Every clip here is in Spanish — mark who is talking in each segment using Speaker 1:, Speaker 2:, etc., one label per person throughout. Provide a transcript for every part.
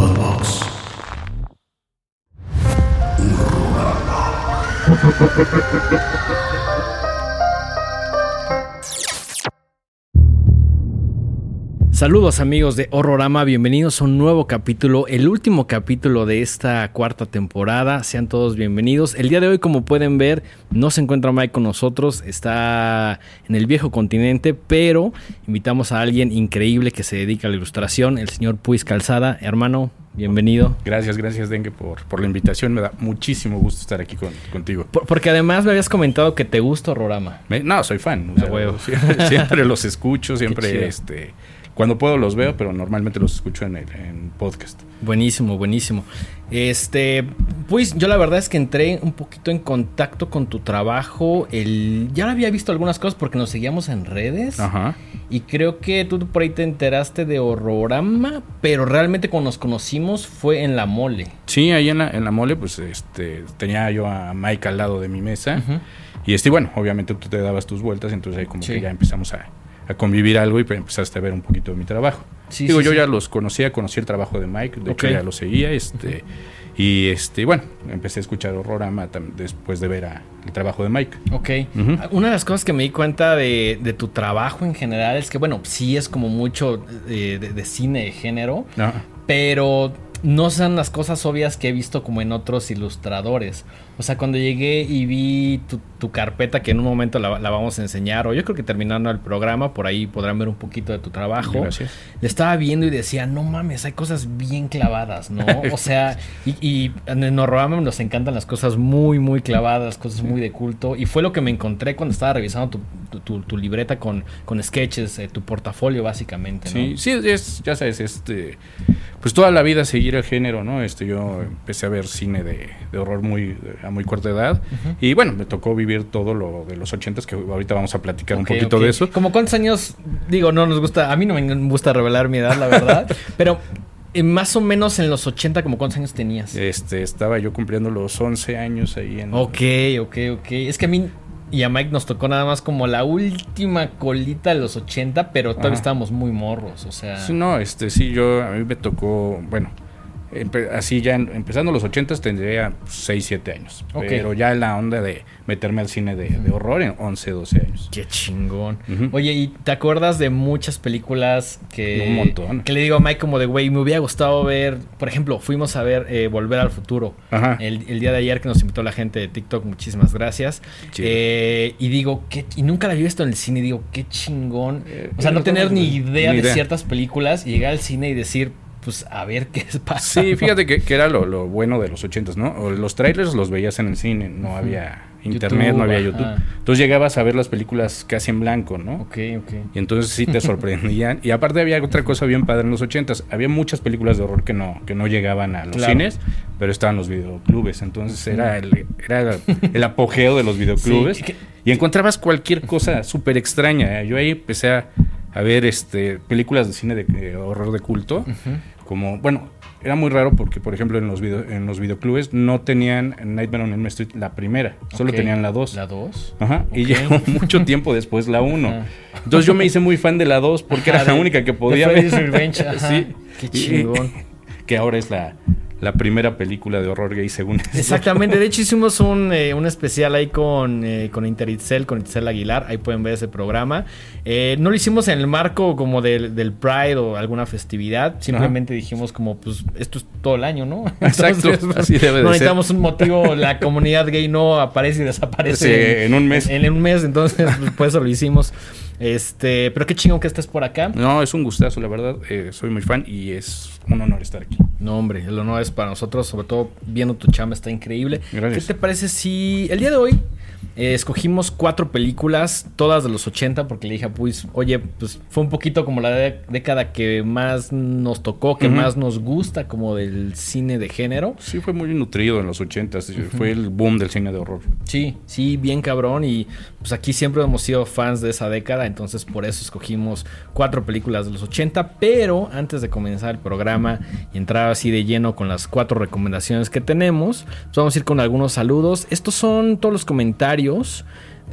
Speaker 1: Podbox.
Speaker 2: Saludos amigos de Horrorama, bienvenidos a un nuevo capítulo, el último capítulo de esta cuarta temporada. Sean todos bienvenidos. El día de hoy, como pueden ver, no se encuentra Mike con nosotros, está en el viejo continente, pero invitamos a alguien increíble que se dedica a la ilustración, el señor Puis Calzada. Hermano, bienvenido.
Speaker 3: Gracias, gracias Dengue por, por la invitación. Me da muchísimo gusto estar aquí con- contigo.
Speaker 2: Por- porque además me habías comentado que te gusta Horrorama.
Speaker 3: Me- no, soy fan. o sea,
Speaker 2: huevo.
Speaker 3: Siempre, siempre los escucho, siempre este, cuando puedo los veo, pero normalmente los escucho en, el, en podcast.
Speaker 2: Buenísimo, buenísimo. Este, pues yo la verdad es que entré un poquito en contacto con tu trabajo. El, ya había visto algunas cosas porque nos seguíamos en redes.
Speaker 3: Ajá.
Speaker 2: Y creo que tú por ahí te enteraste de Horrorama, pero realmente cuando nos conocimos fue en la mole.
Speaker 3: Sí, ahí en la, en la mole, pues este, tenía yo a Mike al lado de mi mesa.
Speaker 2: Ujú.
Speaker 3: Y este, bueno, obviamente tú te dabas tus vueltas, entonces ahí como
Speaker 2: Sí.
Speaker 3: que ya empezamos a, a convivir algo y pues, empezaste a ver un poquito de mi trabajo.
Speaker 2: Sí,
Speaker 3: Digo,
Speaker 2: sí,
Speaker 3: yo
Speaker 2: sí.
Speaker 3: ya los conocía, conocí el trabajo de Mike, de
Speaker 2: Ok.
Speaker 3: hecho ya lo seguía, este, y este, bueno, empecé a escuchar Horrorama después de ver a- el trabajo de Mike.
Speaker 2: Ok. Una de las cosas que me di cuenta de, de tu trabajo en general es que, bueno, sí es como mucho de, de cine de género,
Speaker 3: No,
Speaker 2: pero no son las cosas obvias que he visto como en otros ilustradores. O sea, cuando llegué y vi tu, tu carpeta, que en un momento la, la vamos a enseñar, o yo creo que terminando el programa, por ahí podrán ver un poquito de tu trabajo.
Speaker 3: Gracias.
Speaker 2: Le estaba viendo y decía, no mames, hay cosas bien clavadas, ¿no? O sea, y, y en Horrorama nos encantan las cosas muy, muy clavadas, cosas muy de culto. Y fue lo que me encontré cuando estaba revisando tu, tu- tu- tu libreta con, con sketches, eh, tu portafolio básicamente, ¿no?
Speaker 3: Sí, sí, es, ya sabes, este, pues toda la vida seguir el género, ¿no? Este, yo empecé a ver cine de, de horror muy, a muy corta edad, y bueno, me tocó vivir todo lo de los ochentas, que ahorita vamos a platicar un poquito de eso.
Speaker 2: ¿Como cuántos años? Digo, no nos gusta, a mí no me gusta revelar mi edad, la verdad, pero eh, más o menos en los 80, ¿como cuántos años tenías?
Speaker 3: Este, estaba yo cumpliendo los 11 años ahí en...
Speaker 2: Ok, ok, ok. Es que a mí y a Mike nos tocó nada más como la última colita de los 80, pero todavía
Speaker 3: Ajá.
Speaker 2: estábamos muy morros, o sea...
Speaker 3: Sí, no, este, sí, yo, a mí me tocó, bueno, así ya en- empezando los ochentas tendría 6, 7 años, pero ya en la onda de meterme al cine de, de horror en 11, 12 años.
Speaker 2: Qué chingón. Oye, ¿y te acuerdas de muchas películas que...
Speaker 3: Un montón.
Speaker 2: Que le digo a Mike como de, güey, me hubiera gustado ver... Por ejemplo, fuimos a ver eh, Volver al Futuro.
Speaker 3: Ajá.
Speaker 2: El, el día de ayer que nos invitó la gente de TikTok, muchísimas gracias. Eh, y digo, ¿qué? y nunca la había visto en el cine, digo, qué chingón.
Speaker 3: Eh,
Speaker 2: o sea, no tener ni idea
Speaker 3: ni
Speaker 2: de ciertas películas y llegar al cine y decir, pues a ver qué pasa.
Speaker 3: Sí, fíjate que, que era lo, lo bueno de los ochentas, ¿no? O los trailers los veías en el cine, no había internet,
Speaker 2: YouTube,
Speaker 3: no había. YouTube. Entonces llegabas a ver las películas casi en blanco, ¿no?
Speaker 2: Ok, ok.
Speaker 3: Y entonces sí te sorprendían. y aparte había otra cosa bien padre en los ochentas. Había muchas películas de horror que no, que no llegaban a los
Speaker 2: Claro.
Speaker 3: cines, pero estaban los videoclubes. Entonces era el, era el apogeo de los videoclubes.
Speaker 2: Sí, que-
Speaker 3: Y encontrabas cualquier cosa súper extraña. Yo ahí empecé a, a ver este, películas de cine de, de horror de culto. Como, bueno, era muy raro porque, por ejemplo, en los, video, en los videoclubes no tenían Nightmare on Elm Street la primera, solo tenían la 2.
Speaker 2: ¿La 2?
Speaker 3: Ajá, y llegó mucho tiempo después la 1.
Speaker 2: Ajá.
Speaker 3: Entonces yo me hice muy fan de la 2 porque era la única que podía ver.
Speaker 2: Revenge, ajá.
Speaker 3: Sí.
Speaker 2: Qué
Speaker 3: Y-
Speaker 2: chingón.
Speaker 3: que ahora es la, la primera película de horror gay según.
Speaker 2: Exactamente, de hecho hicimos un, eh, un especial ahí con, eh, con Interitzel, con Itzel Aguilar, ahí pueden ver ese programa. Eh, no lo hicimos en el marco como del, del Pride o alguna festividad, simplemente dijimos como pues esto es todo el año, ¿no?
Speaker 3: Exacto,
Speaker 2: pues,
Speaker 3: así debe de
Speaker 2: No
Speaker 3: ser.
Speaker 2: necesitamos un motivo, la comunidad gay no aparece y desaparece
Speaker 3: Sí, en un mes.
Speaker 2: En, en un mes, entonces pues, por eso lo hicimos. Este, pero qué chingón que estés por acá.
Speaker 3: No, es un gustazo, la verdad. eh, soy muy fan y es un honor estar aquí.
Speaker 2: No, hombre, el honor es para nosotros, sobre todo viendo tu chamba, está increíble.
Speaker 3: Gracias.
Speaker 2: ¿Qué te parece si el día de hoy eh, escogimos cuatro películas, todas de los 80, porque le dije a Puis, oye, pues fue un poquito como la de- década que más nos tocó, que
Speaker 3: Ujú.
Speaker 2: más nos gusta, como del cine de género.
Speaker 3: Sí, fue muy nutrido en los ochentas. Fue el boom del cine de horror.
Speaker 2: Sí, sí, bien cabrón. Y pues aquí siempre hemos sido fans de esa década, entonces por eso escogimos cuatro películas de los 80. Pero antes de comenzar el programa y entrar así de lleno con las cuatro recomendaciones que tenemos, pues vamos a ir con algunos saludos. Estos son todos los comentarios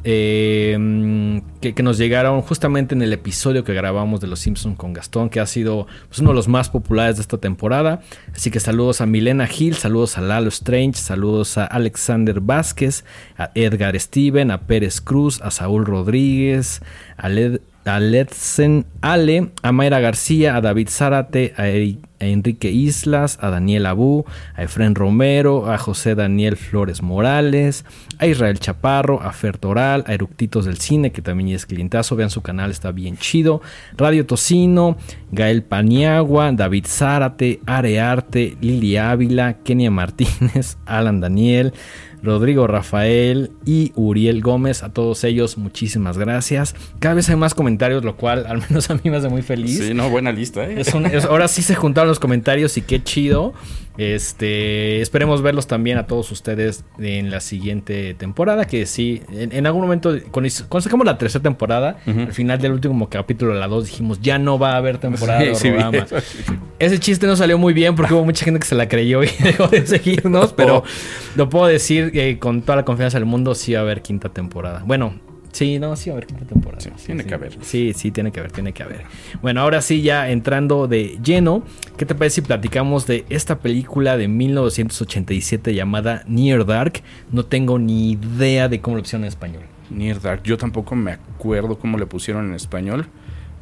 Speaker 2: eh, que, nos llegaron justamente en el episodio que grabamos de Los Simpsons con Gastón, que ha sido pues, uno de los más populares de esta temporada. Así que saludos a Milena Gil, saludos a Lalo Strange, saludos a Alexander Vázquez, a Edgar Steven, a Pérez Cruz, a Saúl Rodríguez, a Led a Letsen Ale, a Mayra García, a David Zárate, a, a Enrique Islas, a Daniel Abú, a Efren Romero, a José Daniel Flores Morales, a Israel Chaparro, a Fer Toral, a Eructitos del Cine, que también es clientazo, vean su canal, está bien chido, Radio Tocino, Gael Paniagua, David Zárate, Arearte, Lili Ávila, Kenia Martínez, Alan Daniel, Rodrigo Rafael y Uriel Gómez. A todos ellos, muchísimas gracias. Cada vez hay más comentarios, lo cual al menos a mí me hace muy feliz.
Speaker 3: Sí, no, buena lista, ¿eh?
Speaker 2: Es un- es- ahora sí se juntaron los comentarios y qué chido. Este, esperemos verlos también a todos ustedes en la siguiente temporada. Que sí, en, en algún momento, cuando, cuando sacamos la tercera temporada, al final del último capítulo, la 2, dijimos ya no va a haber temporada de
Speaker 3: Sí, sí, vi
Speaker 2: Horrorama".
Speaker 3: eso, sí, sí.
Speaker 2: Ese chiste no salió muy bien porque hubo mucha gente que se la creyó y dejó de seguirnos, pero
Speaker 3: Oh.
Speaker 2: lo puedo decir que con toda la confianza del mundo sí va a haber quinta temporada. Bueno, sí, no, sí va a haber quinta temporada.
Speaker 3: Sí,
Speaker 2: Sí,
Speaker 3: tiene
Speaker 2: sí.
Speaker 3: que haber.
Speaker 2: Sí, sí, tiene que haber, tiene que haber. Bueno, ahora sí, ya entrando de lleno, ¿qué te parece si platicamos de esta película de 1987 llamada Near Dark? No tengo ni idea de cómo lo pusieron en español.
Speaker 3: Near Dark. Yo tampoco me acuerdo cómo le pusieron en español,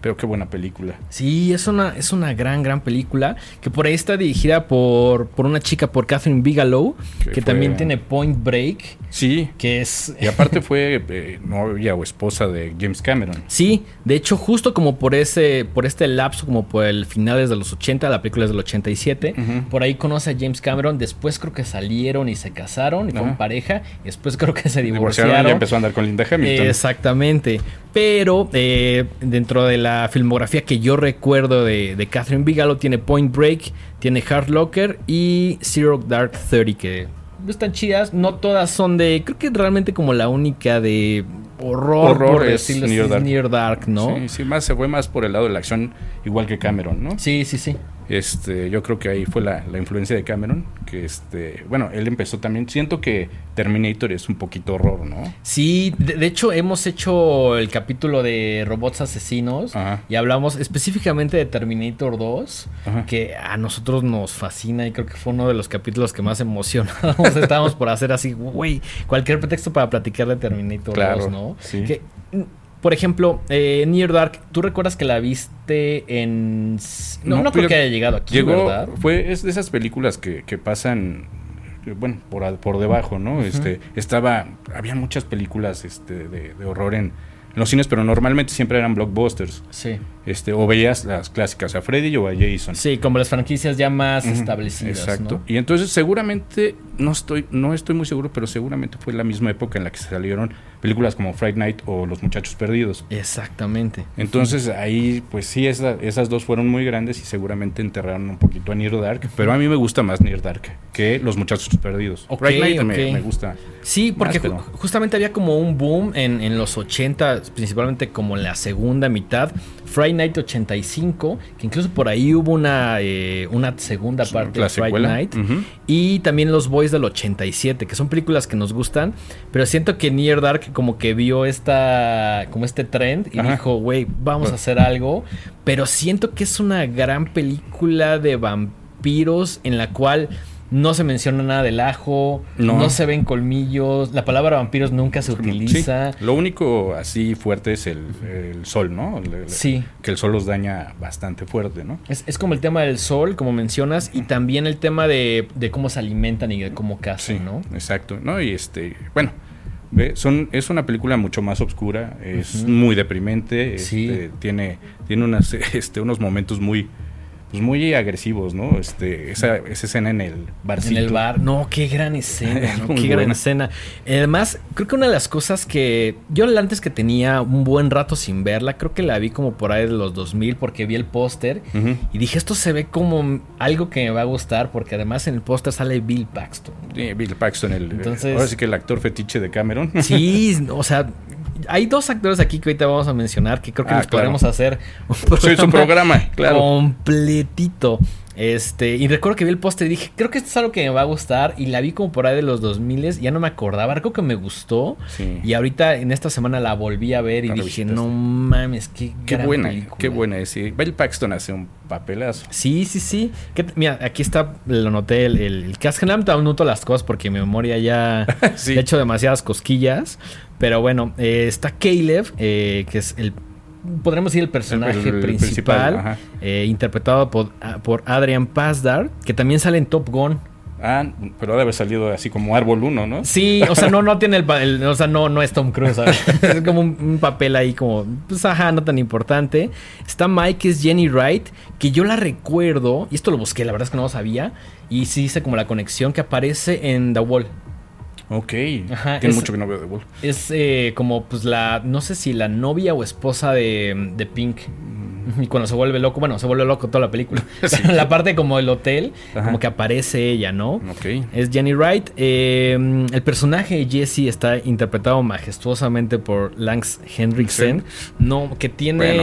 Speaker 3: pero qué buena película.
Speaker 2: Sí, es una, es una gran, gran película que por ahí está dirigida por, por una chica, por Catherine Bigelow,
Speaker 3: Que
Speaker 2: que
Speaker 3: fue-
Speaker 2: también tiene Point Break,
Speaker 3: Sí,
Speaker 2: que es...
Speaker 3: y aparte fue eh, novia o esposa de James Cameron.
Speaker 2: Sí, de hecho justo como por ese por este lapso como por el finales de los 80, la película es del 87,
Speaker 3: Ujú.
Speaker 2: por ahí conoce a James Cameron, después creo que salieron y se casaron y fueron pareja, y después creo que se
Speaker 3: Divorciaron
Speaker 2: divorciaron.
Speaker 3: y empezó a andar con Linda Hamilton.
Speaker 2: Exactamente. Pero eh, dentro de la filmografía que yo recuerdo de, de Catherine Bigelow tiene Point Break, tiene Hard Locker y Zero Dark Thirty que están chidas. No todas son de... Creo que realmente como la única de horror,
Speaker 3: Horror
Speaker 2: por
Speaker 3: es
Speaker 2: decirlo
Speaker 3: Near Dark.
Speaker 2: Near Dark, ¿no?
Speaker 3: Sí, sí, más se fue más por el lado de la acción, igual que Cameron, ¿no?
Speaker 2: Sí, sí, sí.
Speaker 3: Este, yo creo que ahí fue la, la influencia de Cameron, que este, bueno, él empezó también, siento que Terminator es un poquito horror, ¿no?
Speaker 2: Sí, de, de hecho hemos hecho el capítulo de robots asesinos
Speaker 3: Ajá.
Speaker 2: y hablamos específicamente de Terminator 2,
Speaker 3: Ajá.
Speaker 2: que a nosotros nos fascina y creo que fue uno de los capítulos que más emocionados estábamos por hacer así, güey, cualquier pretexto para platicar de Terminator
Speaker 3: Claro,
Speaker 2: 2, ¿no?
Speaker 3: sí.
Speaker 2: Que, por ejemplo, eh, Near Dark, ¿tú recuerdas que la viste en... No, no,
Speaker 3: No,
Speaker 2: creo que haya llegado aquí,
Speaker 3: Llegó,
Speaker 2: ¿verdad?
Speaker 3: fue, es de esas películas que, que pasan, eh, bueno, por, por debajo, ¿no? Este, estaba, había muchas películas este, de, de horror en, en los cines, pero normalmente siempre eran blockbusters.
Speaker 2: Sí.
Speaker 3: Este, o veías las clásicas, a Freddy o a Jason.
Speaker 2: Sí, como las franquicias ya más establecidas,
Speaker 3: Exacto.
Speaker 2: ¿no?
Speaker 3: Y entonces seguramente, no estoy, no estoy muy seguro, pero seguramente fue la misma época en la que salieron películas como Fright Night o Los Muchachos Perdidos.
Speaker 2: Exactamente.
Speaker 3: Entonces ahí, pues sí, esa- esas dos fueron muy grandes y seguramente enterraron un poquito a Near Dark. Pero a mí me gusta más Near Dark que Los Muchachos Perdidos.
Speaker 2: Ok,
Speaker 3: Fright Night me, me gusta.
Speaker 2: Sí, porque
Speaker 3: Más, pero-
Speaker 2: ju- justamente había como un boom en, en los 80, principalmente como en la segunda mitad. Friday Night 85, que incluso por ahí hubo una, eh, una segunda parte de Friday. Night. Y también Los Boys del 87, que son películas que nos gustan, pero siento que Near Dark como que vio esta como este trend y
Speaker 3: Ajá.
Speaker 2: dijo, güey, vamos a
Speaker 3: Pues-
Speaker 2: hacer algo, pero siento que es una gran película de vampiros en la cual no se menciona nada del ajo, no,
Speaker 3: No.
Speaker 2: se ven colmillos, la palabra vampiros nunca se utiliza.
Speaker 3: Sí, Lo único así fuerte es el, el sol, ¿no? El-
Speaker 2: Sí.
Speaker 3: Que el sol los daña bastante fuerte, ¿no?
Speaker 2: Es, es como el tema del sol, como mencionas, y también el tema de, de cómo se alimentan y de cómo cazan,
Speaker 3: Sí,
Speaker 2: ¿no?
Speaker 3: exacto. No, y este, bueno, son, es una película mucho más oscura, es muy deprimente,
Speaker 2: Sí.
Speaker 3: este, tiene, tiene unas, este, unos momentos muy, pues muy agresivos, ¿no? Este, esa, esa escena en el barcito.
Speaker 2: En el bar. No, qué gran escena, ¿no? Qué gran
Speaker 3: buena.
Speaker 2: escena. Además, creo que una de las cosas que yo antes que tenía un buen rato sin verla, creo que la vi como por ahí de los 2000 porque vi el póster y dije, esto se ve como algo que me va a gustar porque además en el póster sale Bill Paxton.
Speaker 3: Sí, Bill Paxton, el,
Speaker 2: Entonces-
Speaker 3: ahora sí que el actor fetiche de Cameron.
Speaker 2: Sí, o sea, hay dos actores aquí que ahorita vamos a mencionar que creo que
Speaker 3: Ah, claro.
Speaker 2: podremos hacer un
Speaker 3: Sí, su programa, claro.
Speaker 2: completito. Este, y recuerdo que vi el póster y dije, creo que esto es algo que me va a gustar. Y la vi como por ahí de los 2000 ya no me acordaba. Creo que me gustó.
Speaker 3: Sí.
Speaker 2: Y ahorita en esta semana la volví a ver y
Speaker 3: La
Speaker 2: dije, no mames, qué,
Speaker 3: Qué
Speaker 2: gran
Speaker 3: buena,
Speaker 2: película".
Speaker 3: qué buena es. sí. Bill Paxton hace un papelazo.
Speaker 2: Sí, sí, sí. ¿Qué- mira, aquí está, lo noté, el, el, el. Generalmente aún noto las cosas porque mi memoria ya
Speaker 3: Sí.
Speaker 2: he hecho demasiadas cosquillas. Pero bueno, eh, está Caleb, eh, que es el, podremos decir, el personaje
Speaker 3: El- el
Speaker 2: principal, eh, interpretado por, ah, por Adrian Pasdar, que también sale en Top Gun.
Speaker 3: Ah, pero debe haber salido así como Árbol 1, ¿no?
Speaker 2: Sí, o sea, no, no tiene el, el- o sea, no, no es Tom Cruise, ¿sabes? es como un, un papel ahí como, pues ajá, no tan importante. Está Mike, que es Jenny Wright, que yo la recuerdo, y esto lo busqué, la verdad es que no lo sabía, y sí hice como la conexión que aparece en The Wall.
Speaker 3: Ok.
Speaker 2: Ajá,
Speaker 3: Tiene
Speaker 2: es-
Speaker 3: mucho que no veo de Wolf.
Speaker 2: Es eh, como, pues la, no sé si la novia o esposa de, de Pink. Y cuando se vuelve loco, bueno, se vuelve loco toda la película.
Speaker 3: Sí.
Speaker 2: Pero la parte como el hotel,
Speaker 3: Ajá.
Speaker 2: como que aparece ella, ¿no?
Speaker 3: Ok.
Speaker 2: Es Jenny Wright. Eh, el personaje de Jesse está interpretado majestuosamente por Lance Henriksen. No, que tiene.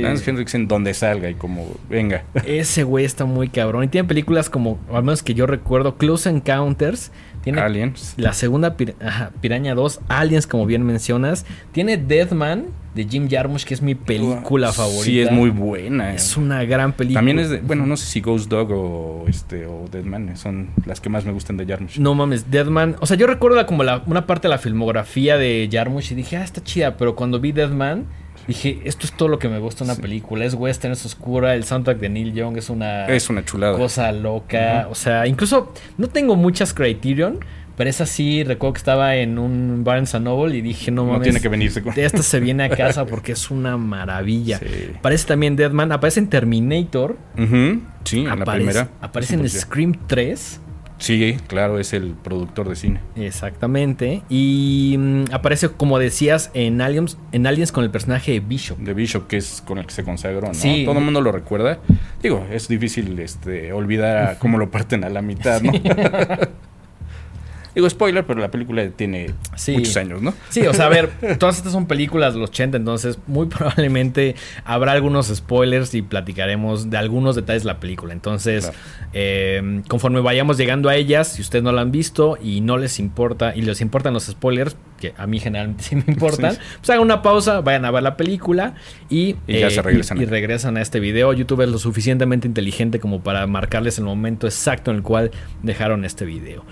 Speaker 3: Bueno, Lance Henriksen donde salga y como venga.
Speaker 2: Ese güey está muy cabrón. Y tiene películas como, al menos que yo recuerdo, Close Encounters. Tiene
Speaker 3: Aliens.
Speaker 2: la segunda pir- ajá, Piraña 2, Aliens, como bien mencionas. Tiene Deadman de Jim Jarmusch, que es mi película favorita.
Speaker 3: Sí, es muy buena.
Speaker 2: Es una gran película.
Speaker 3: También es de, bueno, no sé si Ghost Dog o este o Deadman son las que más me gustan de Jarmusch.
Speaker 2: No mames, Deadman. O sea, yo recuerdo como la, una parte de la filmografía de Jarmusch y dije, ah, está chida. Pero cuando vi Deadman, dije, esto es todo lo que me gusta una
Speaker 3: Sí.
Speaker 2: película. Es western, es oscura. El soundtrack de Neil Young es una
Speaker 3: Es una chulada.
Speaker 2: cosa loca. O sea, incluso no tengo muchas Criterion. Pero esa sí, recuerdo que estaba en un Barnes Noble y dije, no
Speaker 3: No,
Speaker 2: mames.
Speaker 3: tiene que venirse con.
Speaker 2: esta se viene a casa porque es una maravilla.
Speaker 3: Sí.
Speaker 2: Aparece también Deadman, aparece en Terminator.
Speaker 3: Ujú, Sí, en la
Speaker 2: aparece,
Speaker 3: primera.
Speaker 2: Aparece en Scream 3.
Speaker 3: Sí, claro, es el productor de cine.
Speaker 2: Exactamente. Y mm, aparece, como decías, en Aliens, en Aliens con el personaje de Bishop.
Speaker 3: De Bishop, que es con el que se consagró, ¿no?
Speaker 2: Sí.
Speaker 3: Todo el mundo lo recuerda. Digo, es difícil este, olvidar a cómo lo parten a la mitad, ¿no? Digo, spoiler, pero la película tiene
Speaker 2: Sí.
Speaker 3: muchos años, ¿no?
Speaker 2: Sí, o sea, a ver, todas estas son películas de los 80, entonces muy probablemente habrá algunos spoilers y platicaremos de algunos detalles de la película. Entonces,
Speaker 3: Claro.
Speaker 2: eh, conforme vayamos llegando a ellas, si ustedes no la han visto y no les importa, y les importan los spoilers, que a mí generalmente sí me importan,
Speaker 3: Sí.
Speaker 2: pues hagan una pausa, vayan a ver la película y,
Speaker 3: Y ya se regresan.
Speaker 2: y, y regresan a este video. YouTube es lo suficientemente inteligente como para marcarles el momento exacto en el cual dejaron este video.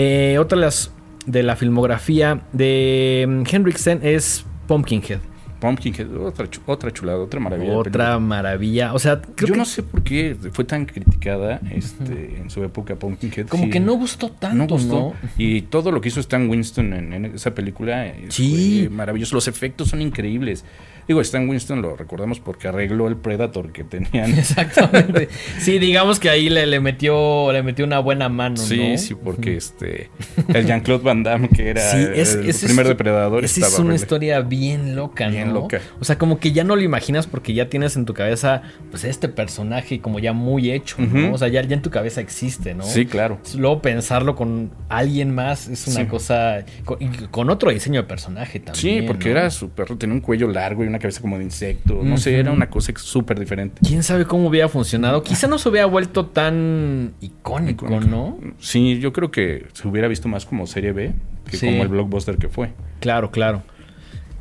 Speaker 2: Eh, otra de las de la filmografía de mm, Henriksen es Pumpkinhead.
Speaker 3: Pumpkinhead, otra, chu- otra chulada, otra maravilla.
Speaker 2: Otra
Speaker 3: película.
Speaker 2: maravilla. O sea, creo
Speaker 3: Yo
Speaker 2: que
Speaker 3: no sé por qué fue tan criticada este, en su época Pumpkinhead.
Speaker 2: como
Speaker 3: Sí,
Speaker 2: que no gustó tanto, ¿no?
Speaker 3: gustó. Y todo lo que hizo Stan Winston en, en esa película eh,
Speaker 2: Sí.
Speaker 3: fue maravilloso. Los efectos son increíbles. Digo, Stan Winston lo recordamos porque arregló el Predator que tenían.
Speaker 2: Exactamente. Sí, digamos que ahí le, le metió le metió una buena mano,
Speaker 3: Sí,
Speaker 2: ¿no?
Speaker 3: sí, porque este el Jean-Claude Van Damme, que era
Speaker 2: Sí, es,
Speaker 3: el
Speaker 2: es-
Speaker 3: primer
Speaker 2: es-
Speaker 3: depredador,
Speaker 2: esa
Speaker 3: estaba
Speaker 2: es una
Speaker 3: horrible.
Speaker 2: historia bien loca,
Speaker 3: Bien
Speaker 2: ¿no?
Speaker 3: loca.
Speaker 2: O sea, como que ya no lo imaginas porque ya tienes en tu cabeza, pues, este personaje como ya muy hecho. O sea, ya, ya en tu cabeza existe, ¿no?
Speaker 3: Sí, claro.
Speaker 2: Luego pensarlo con alguien más es una
Speaker 3: Sí.
Speaker 2: cosa. Con, y con otro diseño de personaje también.
Speaker 3: Sí, porque
Speaker 2: ¿no?
Speaker 3: era su perro, tenía un cuello largo y una cabeza como de insecto. No sé, era una cosa súper diferente.
Speaker 2: Quién sabe cómo hubiera funcionado. Quizá no se hubiera vuelto tan icónico,
Speaker 3: Icónico.
Speaker 2: ¿no?
Speaker 3: Sí, yo creo que se hubiera visto más como serie B que
Speaker 2: Sí.
Speaker 3: como el blockbuster que fue.
Speaker 2: Claro, claro.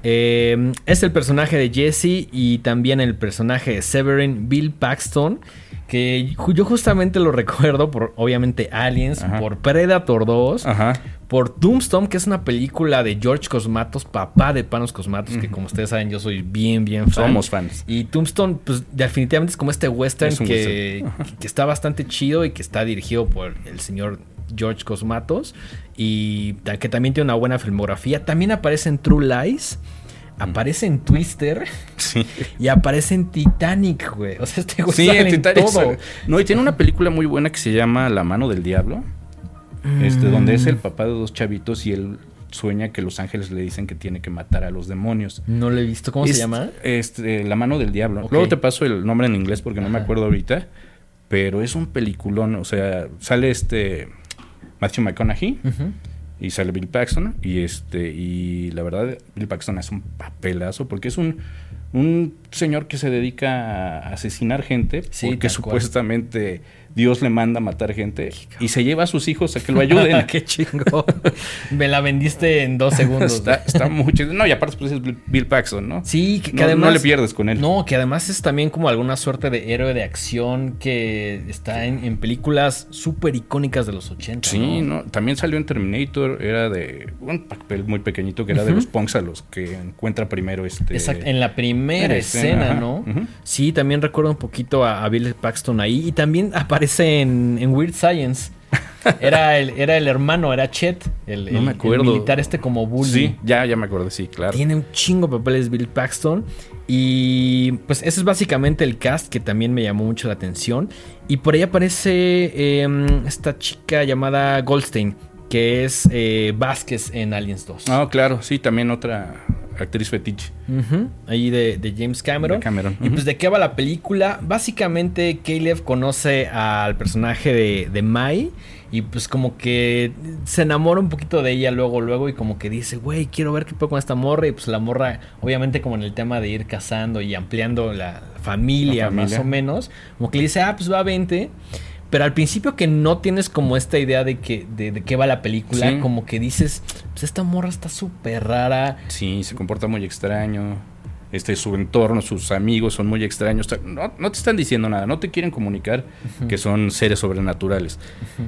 Speaker 2: Eh, es el personaje de Jesse y también el personaje de Severin Bill Paxton. Que yo justamente lo recuerdo por, obviamente, Aliens,
Speaker 3: Ajá.
Speaker 2: por Predator 2,
Speaker 3: Ajá.
Speaker 2: Por Tombstone, que es una película de George Cosmatos, papá de Panos Cosmatos, que como ustedes saben, yo soy bien, bien fan.
Speaker 3: Somos fans.
Speaker 2: Y Tombstone, pues definitivamente es como este western
Speaker 3: Es
Speaker 2: que, que está bastante chido y que está dirigido por el señor George Cosmatos y que también tiene una buena filmografía. También aparece en True Lies, aparece en Twister
Speaker 3: Sí.
Speaker 2: y aparece en Titanic, güey. O sea, este güey
Speaker 3: Sí,
Speaker 2: sale
Speaker 3: en Titanic
Speaker 2: todo.
Speaker 3: No, y tiene una película muy buena que se llama La mano del diablo. Este,
Speaker 2: Mm.
Speaker 3: donde es el papá de dos chavitos y él sueña que los ángeles le dicen que tiene que matar a los demonios.
Speaker 2: No lo he visto. ¿Cómo
Speaker 3: Es-
Speaker 2: se llama?
Speaker 3: Este, La mano del diablo. Luego te paso el nombre en inglés porque no me acuerdo ahorita. Pero es un peliculón. O sea, sale este Matthew McConaughey. Y sale Bill Paxton y este y la verdad Bill Paxton hace un papelazo porque es un un señor que se dedica a asesinar gente
Speaker 2: Sí,
Speaker 3: porque supuestamente Dios le manda a matar gente y se lleva a sus hijos a que lo ayuden.
Speaker 2: Qué chingón. Me la vendiste en dos segundos.
Speaker 3: está, está muy chido. No, y aparte pues es Bill- Paxton, ¿no?
Speaker 2: Sí, que, que
Speaker 3: No- no
Speaker 2: además.
Speaker 3: le pierdes con él.
Speaker 2: No, que además es también como alguna suerte de héroe de acción que está en, en películas súper icónicas de los 80.
Speaker 3: Sí,
Speaker 2: ¿no?
Speaker 3: no, también salió en Terminator, era de un papel muy pequeñito que era de los punks a los que encuentra primero este
Speaker 2: Exacto, en la primera escena. ¿no? Sí, también recuerdo un poquito a, a Bill Paxton ahí. Y también aparece en, en Weird Science. Era el, era el hermano, era Chet, el,
Speaker 3: No
Speaker 2: el-
Speaker 3: me
Speaker 2: el
Speaker 3: acuerdo.
Speaker 2: militar este como bully.
Speaker 3: Sí, ya, ya me acordé, sí, claro.
Speaker 2: Tiene un chingo de papeles Bill Paxton. Y pues ese es básicamente el cast que también me llamó mucho la atención. Y por ahí aparece eh, esta chica llamada Goldstein, que es eh, Vázquez en Aliens 2.
Speaker 3: Ah, claro, sí, también otra actriz fetiche.
Speaker 2: Ahí de, de James Cameron.
Speaker 3: De Cameron,
Speaker 2: Y pues de qué va la película. Básicamente Caleb conoce al personaje de, de Mai. Y pues como que se enamora un poquito de ella luego, luego. Y como que dice, güey, quiero ver qué puedo con esta morra. Y pues la morra, obviamente como en el tema de ir casando y ampliando la familia,
Speaker 3: La familia.
Speaker 2: más o menos. Como que le dice, ah, pues va a 20. Pero al principio que no tienes como esta idea de que de, de qué va la película,
Speaker 3: Sí.
Speaker 2: como que dices, pues esta morra está súper rara.
Speaker 3: Sí, se comporta muy extraño. Este, su entorno, sus amigos son muy extraños. No, no te están diciendo nada, no te quieren comunicar que son seres sobrenaturales.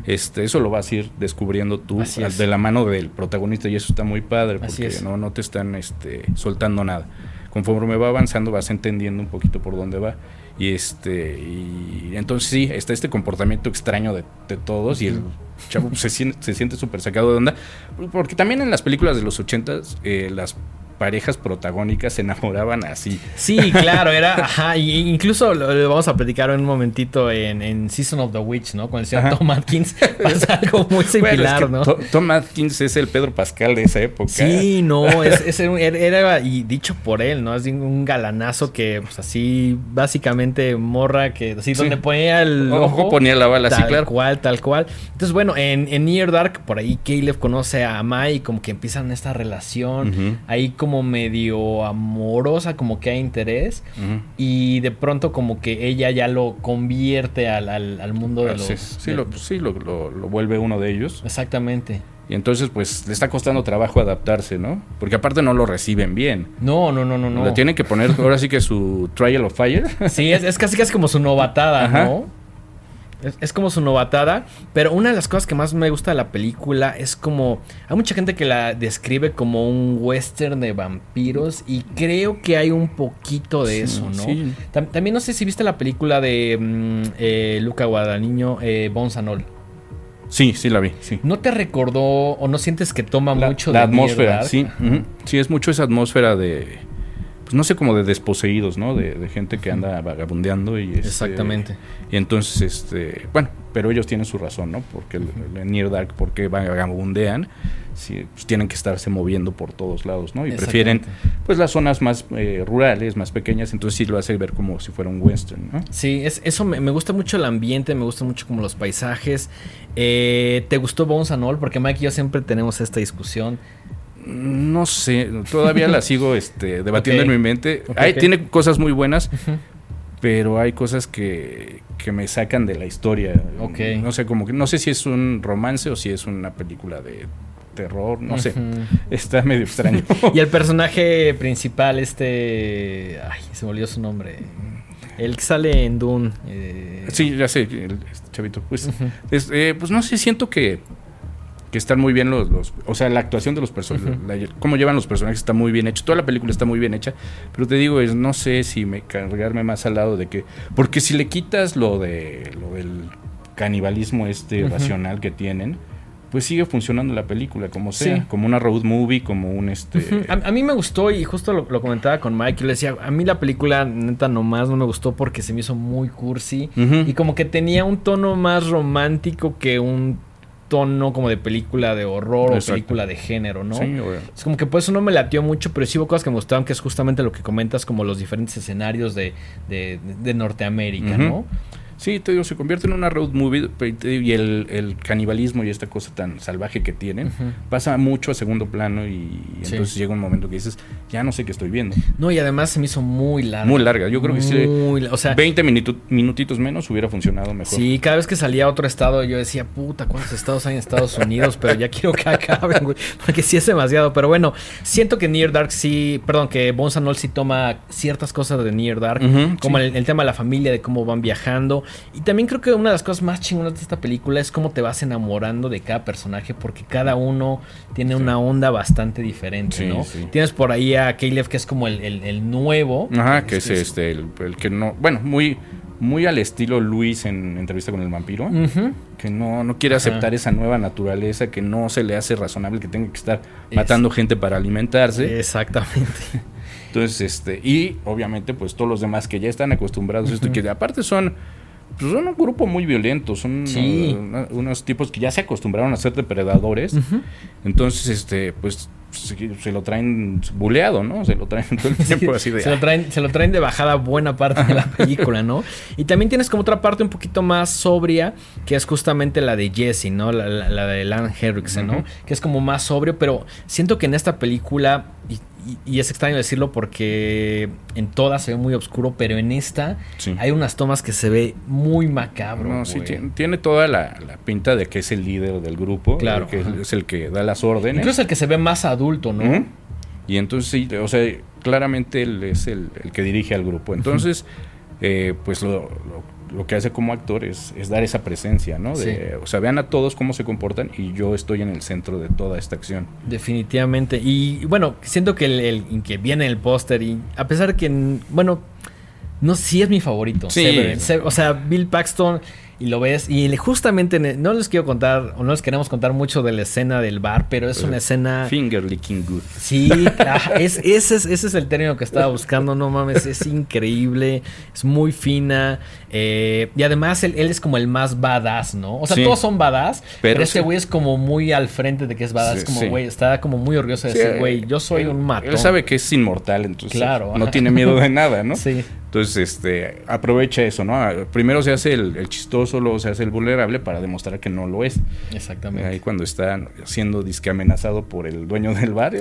Speaker 3: Este, eso lo vas a ir descubriendo tú
Speaker 2: es.
Speaker 3: de la mano del protagonista y eso está muy padre porque no, no te están este, soltando nada. Conforme va avanzando vas entendiendo un poquito por dónde va. Y este y entonces sí, está este comportamiento extraño de, de todos y el chavo pues, se, siente- se siente súper sacado de onda. Porque también en las películas de los ochentas eh, las parejas protagónicas se enamoraban así.
Speaker 2: Sí, claro, era. Ajá, y incluso lo, lo vamos a platicar en un momentito en, en Season of the Witch, ¿no? Con el señor
Speaker 3: Ajá.
Speaker 2: Tom Atkins. Pasa algo muy
Speaker 3: Bueno, es
Speaker 2: similar,
Speaker 3: que
Speaker 2: ¿no?
Speaker 3: To- Tom Atkins es el Pedro Pascal de esa época.
Speaker 2: Sí, no, es, es un- era, era- y dicho por él, ¿no? Es un galanazo que, pues así, básicamente morra que, así,
Speaker 3: Sí.
Speaker 2: donde ponía el
Speaker 3: Ojo,
Speaker 2: ojo,
Speaker 3: ponía la bala, sí,
Speaker 2: tal
Speaker 3: claro.
Speaker 2: cual, tal cual. Entonces, bueno, en, en Near Dark, por ahí Caleb conoce a Mai como que empiezan esta relación, ahí como medio amorosa, como que hay interés. Y de pronto como que ella ya lo convierte al, al- al mundo de los...
Speaker 3: Sí, sí,
Speaker 2: de-
Speaker 3: lo, sí lo, lo- lo vuelve uno de ellos.
Speaker 2: Exactamente.
Speaker 3: Y entonces, pues, le está costando trabajo adaptarse, ¿no? Porque aparte no lo reciben bien.
Speaker 2: No, no, no, no, no.
Speaker 3: Le tienen que poner ahora sí que su Trial of Fire.
Speaker 2: Sí, es, es casi casi como su novatada,
Speaker 3: Ajá.
Speaker 2: ¿no? Es, es como su novatada, pero una de las cosas que más me gusta de la película es como... Hay mucha gente que la describe como un western de vampiros y creo que hay un poquito de
Speaker 3: Sí,
Speaker 2: eso, ¿no?
Speaker 3: sí.
Speaker 2: Tam- también no sé si viste la película de mm, eh, Luca Guadagnino, eh, All.
Speaker 3: Sí, sí la vi, sí.
Speaker 2: ¿No te recordó o no sientes que toma
Speaker 3: La,
Speaker 2: mucho
Speaker 3: la
Speaker 2: de
Speaker 3: atmósfera, sí. Sí, es mucho esa atmósfera de... Pues no sé, como de desposeídos, ¿no? De, de gente que anda vagabundeando y... este,
Speaker 2: Exactamente.
Speaker 3: Y entonces, este... Bueno, pero ellos tienen su razón, ¿no? Porque el- el Near Dark, porque vagabundean, sí, pues tienen que estarse moviendo por todos lados, ¿no? Y prefieren, pues, las zonas más eh, rurales, más pequeñas, entonces sí lo hace ver como si fuera un western, ¿no?
Speaker 2: Sí, es, eso me, me gusta mucho el ambiente, me gusta mucho como los paisajes. Eh, ¿Te gustó Bones and All? Porque Mike y yo siempre tenemos esta discusión.
Speaker 3: No sé, todavía la sigo este, debatiendo en mi mente.
Speaker 2: Ok,
Speaker 3: Hay-
Speaker 2: ok.
Speaker 3: Tiene cosas muy buenas, pero hay cosas que, que me sacan de la historia. No sé, como que no sé si es un romance o si es una película de terror, no sé. Está medio extraño.
Speaker 2: Y el personaje principal, este... Ay, se me olvidó su nombre. El que sale en Dune. eh,
Speaker 3: sí, ya sé, el- este chavito. Pues, es, eh, pues no sé, siento que, que están muy bien los, los- O sea, la actuación de los personajes,
Speaker 2: Ujú.
Speaker 3: cómo llevan los personajes está muy bien hecho. Toda la película está muy bien hecha. Pero te digo, es, no sé si me cargarme más al lado de que. Porque si le quitas lo de lo del canibalismo este racional que tienen, pues sigue funcionando la película, como sea,
Speaker 2: Sí.
Speaker 3: como una road movie, como un este.
Speaker 2: A, a mí me gustó y justo lo, lo comentaba con Mike. Yo le decía, a mí la película neta nomás no me gustó porque se me hizo muy cursi. Y como que tenía un tono más romántico que un tono como de película de horror
Speaker 3: Exacto.
Speaker 2: o película de género, ¿no?
Speaker 3: Sí, güey.
Speaker 2: Es como que por eso no me latió mucho, pero sí hubo cosas que me gustaban, que es justamente lo que comentas, como los diferentes escenarios de, de, de Norteamérica. ¿no?
Speaker 3: Sí, te digo, se convierte en una road movie y el, el canibalismo y esta cosa tan salvaje que tienen pasa mucho a segundo plano y entonces llega un momento que dices, ya no sé qué estoy viendo.
Speaker 2: No, y además se me hizo muy larga.
Speaker 3: Muy larga, yo creo que sí. O sea, 20 minutitos menos hubiera funcionado mejor.
Speaker 2: Sí, cada vez que salía a otro estado yo decía, puta, ¿cuántos estados hay en Estados Unidos? Pero ya quiero que acaben, güey, porque sí es demasiado. Pero bueno, siento que Near Dark sí, perdón, que Bones sí toma ciertas cosas de Near Dark, como el, el tema de la familia, de cómo van viajando. Y también creo que una de las cosas más chingonas de esta película es cómo te vas enamorando de cada personaje, porque cada uno tiene una onda bastante diferente, ¿no? Tienes por ahí a Caleb, que es como el, nuevo.
Speaker 3: Ajá, que es este, el, que no. Bueno, muy muy al estilo Luis en entrevista con el vampiro, que no, no quiere aceptar esa nueva naturaleza, que no se le hace razonable que tenga que estar matando gente para alimentarse.
Speaker 2: Exactamente.
Speaker 3: Entonces, este, y obviamente, pues todos los demás que ya están acostumbrados a esto, y que aparte son pues son un grupo muy violento, son unos, tipos que ya se acostumbraron a ser depredadores. Entonces, este, pues se, lo traen buleado, ¿no? Se lo traen todo el tiempo así de...
Speaker 2: Se lo, traen, se lo traen de bajada buena parte de la película, ¿no? Y también tienes como otra parte un poquito más sobria, que es justamente la de Jesse, ¿no? La, la, de Lan Henriksen, ¿no? Que es como más sobrio, pero siento que en esta película, y, es extraño decirlo porque en todas se ve muy oscuro, pero en esta hay unas tomas que se ve muy macabro.
Speaker 3: No, sí, tiene, toda la, pinta de que es el líder del grupo, claro, que es el que da las órdenes.
Speaker 2: Incluso el que se ve más adulto, ¿no?
Speaker 3: Y entonces sí, o sea, claramente él es el, que dirige al grupo. Entonces, eh, pues lo lo que hace como actor es, dar esa presencia, ¿no? De, O sea, vean a todos cómo se comportan y yo estoy en el centro de toda esta acción.
Speaker 2: Definitivamente. Y bueno, siento que el, que viene el póster y a pesar que, bueno, no, sí es mi favorito. Sí. o sea, Bill Paxton y lo ves. Y justamente, no les quiero contar, o no les queremos contar mucho de la escena del bar, pero es una escena.
Speaker 3: Finger licking good.
Speaker 2: Sí, es, ese, es, ese es el término que estaba buscando, no mames, es increíble, es muy fina. Eh, y además él, es como el más badass, ¿no? O sea, todos son badass, pero, este güey es como muy al frente de que es badass. como, güey, está como muy orgulloso de decir, güey, yo soy un mato.
Speaker 3: Él sabe que es inmortal, entonces claro, no tiene miedo de nada, ¿no? Sí. Entonces, este, aprovecha eso, ¿no? Primero se hace el, chistoso, luego se hace el vulnerable para demostrar que no lo es.
Speaker 2: Exactamente.
Speaker 3: Ahí cuando está siendo disque amenazado por el dueño del bar.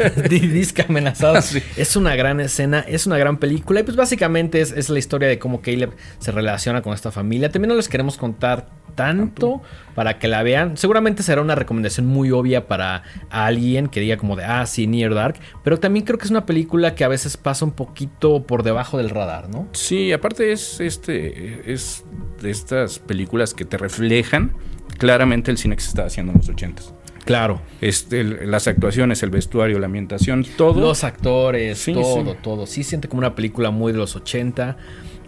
Speaker 2: disque amenazado. Es una gran escena, es una gran película. Y pues básicamente es, es la historia de cómo Caleb se relaciona con esta familia. También no les queremos contar tanto para que la vean. Seguramente será una recomendación muy obvia para alguien que diga como de, ah, sí, Near Dark. Pero también creo que es una película que a veces pasa un poquito por debajo del radar, ¿no?
Speaker 3: Sí, aparte es, este, es de estas películas que te reflejan claramente el cine que se estaba haciendo en los ochentas.
Speaker 2: Claro.
Speaker 3: Este, las actuaciones, el vestuario, la ambientación, todo.
Speaker 2: Los actores, todo, todo. Sí siente como una película muy de los 80.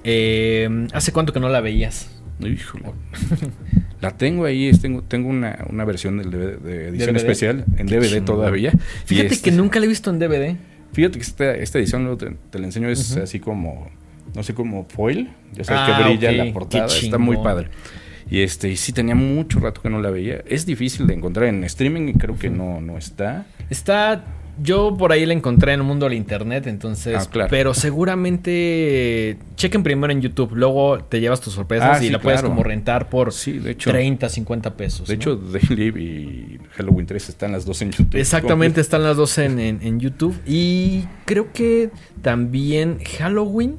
Speaker 2: Eh, ¿Hace cuánto que no la veías?
Speaker 3: Híjole. la tengo ahí, tengo, tengo una, una versión del de edición especial en DVD todavía.
Speaker 2: Fíjate que este nunca la he visto en DVD.
Speaker 3: Fíjate que esta, esta edición, te, la enseño, es así como, no sé, como foil. Ya sabes que ah, brilla la portada, está muy padre. Y este, y sí tenía mucho rato que no la veía. Es difícil de encontrar en streaming y creo que no, no está.
Speaker 2: Está yo por ahí la encontré en el mundo del internet, entonces. Ah, claro. Pero seguramente chequen primero en YouTube, luego te llevas tus sorpresas ah, y la puedes como rentar por sí, de hecho, 30, 50 pesos.
Speaker 3: De hecho, The Live y Halloween 3 están las dos en YouTube.
Speaker 2: Exactamente, están las dos en, en, YouTube. Y creo que también Halloween.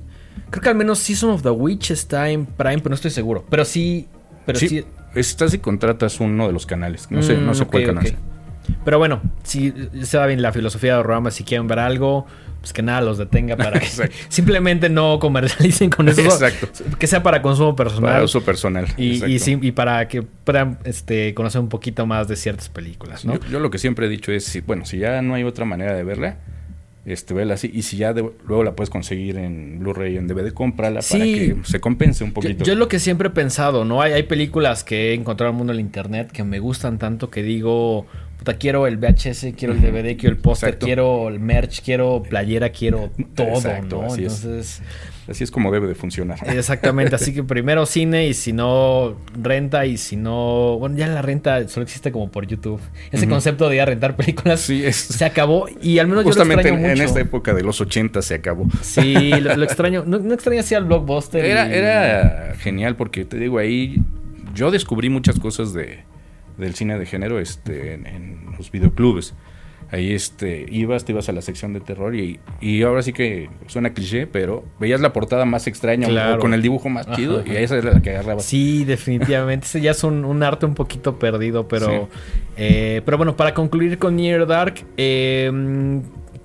Speaker 2: Creo que al menos Season of the Witch está en Prime, pero no estoy seguro. Pero sí. Pero sí.
Speaker 3: Estás si contratas uno de los canales. No sé, no sé mm, cuál canal.
Speaker 2: Pero bueno, si se va bien la filosofía de Rama, si quieren ver algo, pues que nada los detenga para que simplemente no comercialicen con eso. Exacto. Que sea para consumo personal.
Speaker 3: Para uso personal.
Speaker 2: Y, y, para que puedan este, conocer un poquito más de ciertas películas, ¿no?
Speaker 3: Yo, lo que siempre he dicho es, si, bueno, si ya no hay otra manera de verla, este, vela así. Y si ya luego la puedes conseguir en Blu-ray en DVD, cómprala para que se compense un poquito.
Speaker 2: Yo, es lo que siempre he pensado, ¿no? Hay, hay películas que he encontrado en el mundo del internet que me gustan tanto que digo, puta, quiero el VHS, quiero el DVD, quiero el póster, quiero el merch, quiero playera, quiero todo,
Speaker 3: Exacto,
Speaker 2: ¿no?
Speaker 3: así es.
Speaker 2: Entonces,
Speaker 3: Así es como debe de funcionar.
Speaker 2: exactamente. Así que primero cine y si no renta y si no. Bueno, ya la renta solo existe como por YouTube. Ese concepto de ir a rentar películas
Speaker 3: Sí, es
Speaker 2: se acabó y al menos yo lo
Speaker 3: justamente
Speaker 2: extraño
Speaker 3: en, en
Speaker 2: mucho.
Speaker 3: esta época de los 80 se acabó.
Speaker 2: Sí, lo, lo extraño. No, no extraño así al blockbuster.
Speaker 3: Era,
Speaker 2: y-
Speaker 3: era genial porque te digo ahí, yo descubrí muchas cosas de, del cine de género este, en, en los videoclubes. Ahí este, ibas, te ibas a la sección de terror y, y ahora sí que suena cliché, pero veías la portada más extraña
Speaker 2: Claro.
Speaker 3: o con el dibujo más chido
Speaker 2: ajá.
Speaker 3: y esa era la que agarrabas.
Speaker 2: Sí, definitivamente. Ese ya es un, un arte un poquito perdido, pero.
Speaker 3: Sí.
Speaker 2: eh, pero bueno, para concluir con Near Dark, eh,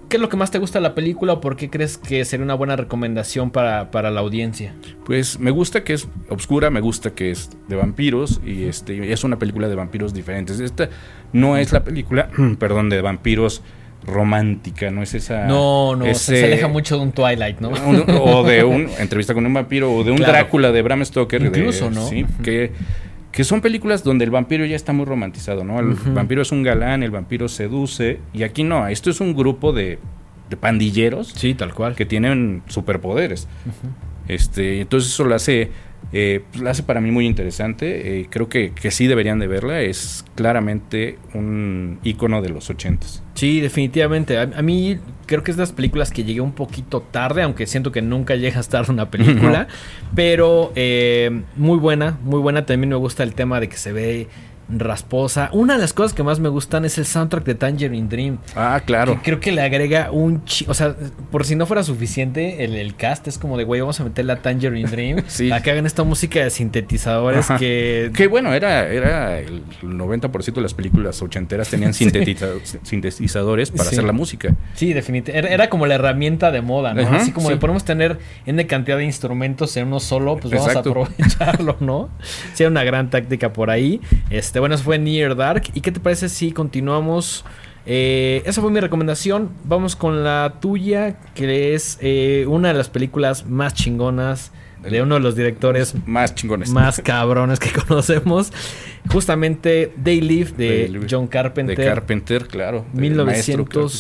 Speaker 2: ¿qué es lo que más te gusta de la película o por qué crees que sería una buena recomendación para, para la audiencia?
Speaker 3: Pues me gusta que es obscura, me gusta que es de vampiros y este es una película de vampiros diferentes. Esta no es la película, perdón, de vampiros romántica, no es esa.
Speaker 2: No, no, se-
Speaker 3: ese-
Speaker 2: se aleja mucho de un Twilight, ¿no?
Speaker 3: un- o de un entrevista con un vampiro o de un
Speaker 2: Claro.
Speaker 3: Drácula de Bram Stoker. de-
Speaker 2: Incluso, ¿no?
Speaker 3: Sí, que, que son películas donde el vampiro ya está muy romantizado, ¿no? El vampiro es un galán, el vampiro seduce y aquí no, esto es un grupo de, de pandilleros
Speaker 2: Sí, tal cual.
Speaker 3: que tienen superpoderes. Este, entonces eso lo hace, eh, pues, lo hace para mí muy interesante. Eh, creo que, que sí deberían de verla. Es claramente un icono de los ochentas.
Speaker 2: Sí, definitivamente. A, a mí creo que es de las películas que llegué un poquito tarde, aunque siento que nunca llegas tarde una película. Pero eh, muy buena, muy buena. También me gusta el tema de que se ve rasposa. Una de las cosas que más me gustan es el soundtrack de Tangerine Dream.
Speaker 3: Ah, claro.
Speaker 2: Que creo que le agrega un chi... O sea, por si no fuera suficiente, el, el cast es como de, güey, vamos a meterle a Tangerine Dream.
Speaker 3: Sí.
Speaker 2: Para que hagan esta música de sintetizadores
Speaker 3: Ajá.
Speaker 2: que...
Speaker 3: Que bueno, era, era el 90% de las películas ochenteras tenían sintetiza- sintetizadores para
Speaker 2: Sí.
Speaker 3: hacer la música.
Speaker 2: Sí, definitivamente. Era, era como la herramienta de moda, ¿no?
Speaker 3: Ajá,
Speaker 2: Así como
Speaker 3: sí.
Speaker 2: le podemos tener N cantidad de instrumentos en uno solo, pues vamos
Speaker 3: Exacto.
Speaker 2: a aprovecharlo, ¿no? Sí, era una gran táctica por ahí. Este, bueno, eso fue Near Dark. ¿Y qué te parece si continuamos? Eh, esa fue mi recomendación. Vamos con la tuya, que es eh, una de las películas más chingonas de uno de los directores
Speaker 3: Más chingones.
Speaker 2: más cabrones que conocemos. Justamente They Live de
Speaker 3: Live.
Speaker 2: John Carpenter.
Speaker 3: De Carpenter, claro. del maestro, creo que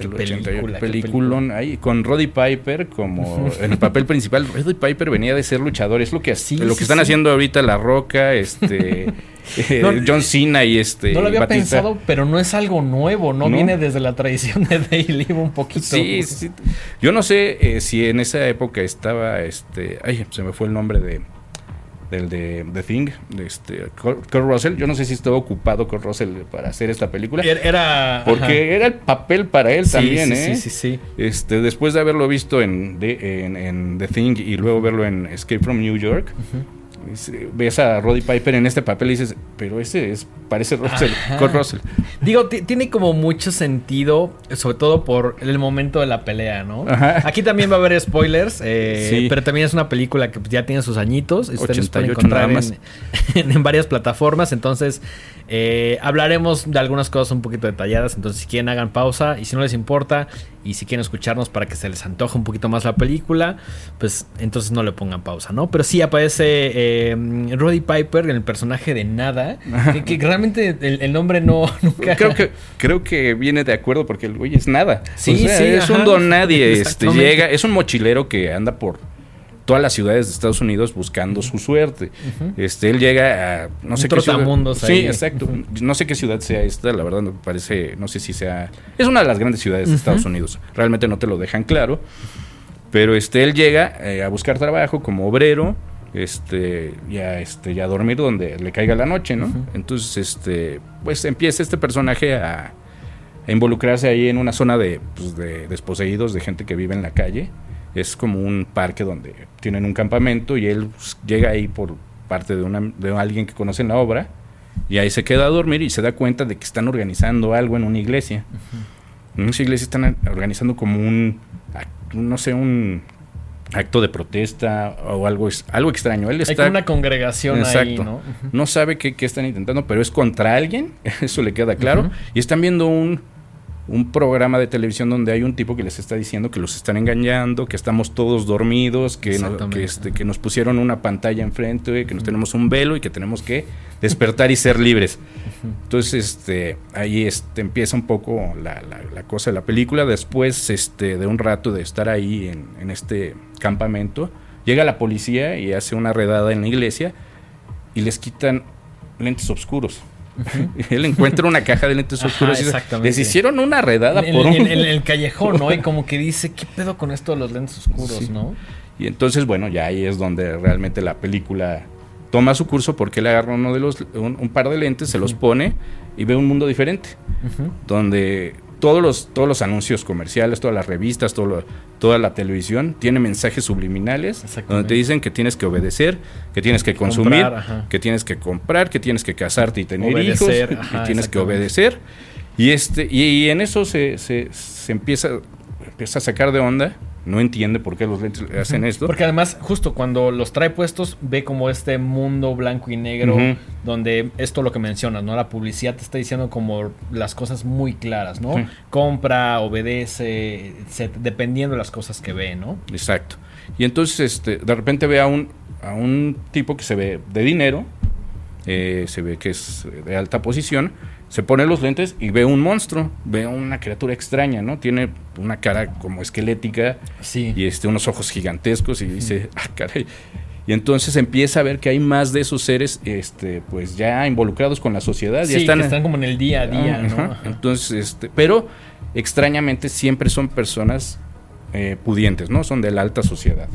Speaker 3: es
Speaker 2: 1988.
Speaker 3: El
Speaker 2: Qué
Speaker 3: 88,
Speaker 2: película, qué
Speaker 3: peliculón ahí con Roddy Piper como en el papel principal. Roddy Piper venía de ser luchador, es lo que
Speaker 2: Sí,
Speaker 3: lo que
Speaker 2: sí,
Speaker 3: están
Speaker 2: sí.
Speaker 3: haciendo ahorita La Roca, este eh,
Speaker 2: No,
Speaker 3: John Cena y este
Speaker 2: No lo había
Speaker 3: Batista.
Speaker 2: pensado, pero no es algo nuevo, no,
Speaker 3: No.
Speaker 2: viene desde la tradición de Live un poquito.
Speaker 3: Sí, sí. Yo no sé eh, si en esa época estaba este, ay, se me fue el nombre de del de The Thing, de este Kurt Russell. Yo no sé si estaba ocupado Kurt Russell para hacer esta película,
Speaker 2: Era, era-
Speaker 3: porque
Speaker 2: ajá.
Speaker 3: era el papel para él
Speaker 2: Sí,
Speaker 3: también,
Speaker 2: sí,
Speaker 3: ¿eh?
Speaker 2: sí, sí, sí.
Speaker 3: Este, después de haberlo visto en, de- en, en The Thing y luego verlo en Escape from New York, ves a Roddy Piper en este papel y dices, pero ese es parece Russell. Kurt Russell.
Speaker 2: Digo, ti- tiene como mucho sentido, sobre todo por el momento de la pelea, ¿no?
Speaker 3: Ajá.
Speaker 2: Aquí también va a haber spoilers, eh,
Speaker 3: Sí.
Speaker 2: pero también es una película que ya tiene sus añitos. y Ustedes pueden
Speaker 3: 88 nada
Speaker 2: encontrar en, en varias plataformas. Entonces, eh, hablaremos de algunas cosas un poquito detalladas. Entonces, si quieren, hagan pausa. Y si no les importa, y si quieren escucharnos para que se les antoje un poquito más la película, pues entonces no le pongan pausa, ¿no? Pero sí aparece eh, Roddy Piper en el personaje de Nada, que, que realmente el, el nombre no nunca.
Speaker 3: Creo que, creo que viene de acuerdo porque el güey es nada.
Speaker 2: Sí,
Speaker 3: O sea,
Speaker 2: sí,
Speaker 3: Es
Speaker 2: ajá.
Speaker 3: un don nadie. Este, llega, es un mochilero que anda por todas las ciudades de Estados Unidos buscando su suerte. Este, él llega a no sé
Speaker 2: Un
Speaker 3: qué ciudad. Sí,
Speaker 2: ahí.
Speaker 3: exacto. No sé qué ciudad sea esta, la verdad no me parece, no sé si sea. Es una de las grandes ciudades de Estados Unidos. Realmente no te lo dejan claro. Pero este, él llega eh, a buscar trabajo como obrero, este, y a, este, y a dormir donde le caiga la noche, ¿no? Entonces, este, pues empieza este personaje a, a involucrarse ahí en una zona de, pues, de desposeídos, de gente que vive en la calle. Es como un parque donde tienen un campamento y él llega ahí por parte de, una, de alguien que conoce en la obra y ahí se queda a dormir y se da cuenta de que están organizando algo en una iglesia. En esa iglesia están organizando como un, no sé, un acto de protesta o algo, es- algo extraño. Él
Speaker 2: Hay
Speaker 3: está,
Speaker 2: una congregación ahí,
Speaker 3: Exacto.
Speaker 2: ¿no? Ujú.
Speaker 3: no sabe qué, qué están intentando, pero es contra alguien, eso le queda claro. Y están viendo un, un programa de televisión donde hay un tipo que les está diciendo que los están engañando, que estamos todos dormidos, que, no- que, este, que nos pusieron una pantalla enfrente, que nos tenemos un velo y que tenemos que despertar y ser libres. Entonces, este, ahí este, empieza un poco la, la- la cosa de la película. Después este, de un rato de estar ahí en, en este campamento, llega la policía y hace una redada en la iglesia y les quitan lentes oscuros. Él encuentra una caja de lentes
Speaker 2: Ajá,
Speaker 3: oscuros
Speaker 2: exactamente.
Speaker 3: les hicieron una redada
Speaker 2: En,
Speaker 3: por
Speaker 2: en-
Speaker 3: un...
Speaker 2: en- en el callejón, ¿no? Y como que dice, ¿qué pedo con esto de los lentes oscuros,
Speaker 3: Sí.
Speaker 2: no?
Speaker 3: Y entonces, bueno, ya ahí es donde realmente la película toma su curso porque él agarra uno de los, un, un par de lentes, se los pone y ve un mundo diferente, donde todos los, todos los anuncios comerciales, todas las revistas, todo lo- toda la televisión tiene mensajes subliminales donde te dicen que tienes que obedecer, que tienes que consumir,
Speaker 2: Comprar,
Speaker 3: que tienes que comprar, que tienes que casarte y tener
Speaker 2: Obedecer,
Speaker 3: hijos,
Speaker 2: ajá,
Speaker 3: y tienes que obedecer. Y este y, y en eso se, se, se empieza, empieza a sacar de onda, no entiende por qué los lentes hacen esto.
Speaker 2: Porque además, justo cuando los trae puestos, ve como este mundo blanco y negro, donde esto lo que mencionas, ¿no? La publicidad te está diciendo como las cosas muy claras, ¿no?
Speaker 3: Sí.
Speaker 2: Compra, obedece, se- dependiendo de las cosas que ve, ¿no?
Speaker 3: Exacto. Y entonces este, de repente ve a un, a un tipo que se ve de dinero, eh, se ve que es de alta posición, se pone los lentes y ve un monstruo, ve una criatura extraña, ¿no? Tiene una cara como esquelética
Speaker 2: Sí.
Speaker 3: y este, unos ojos gigantescos y dice, ah, caray. Y entonces empieza a ver que hay más de esos seres, este, pues ya involucrados con la sociedad, ya
Speaker 2: Sí,
Speaker 3: están,
Speaker 2: que están como en el día a día,
Speaker 3: Ah,
Speaker 2: ¿no?
Speaker 3: ajá. Entonces, este, pero extrañamente siempre son personas eh, pudientes, ¿no? Son de la alta sociedad.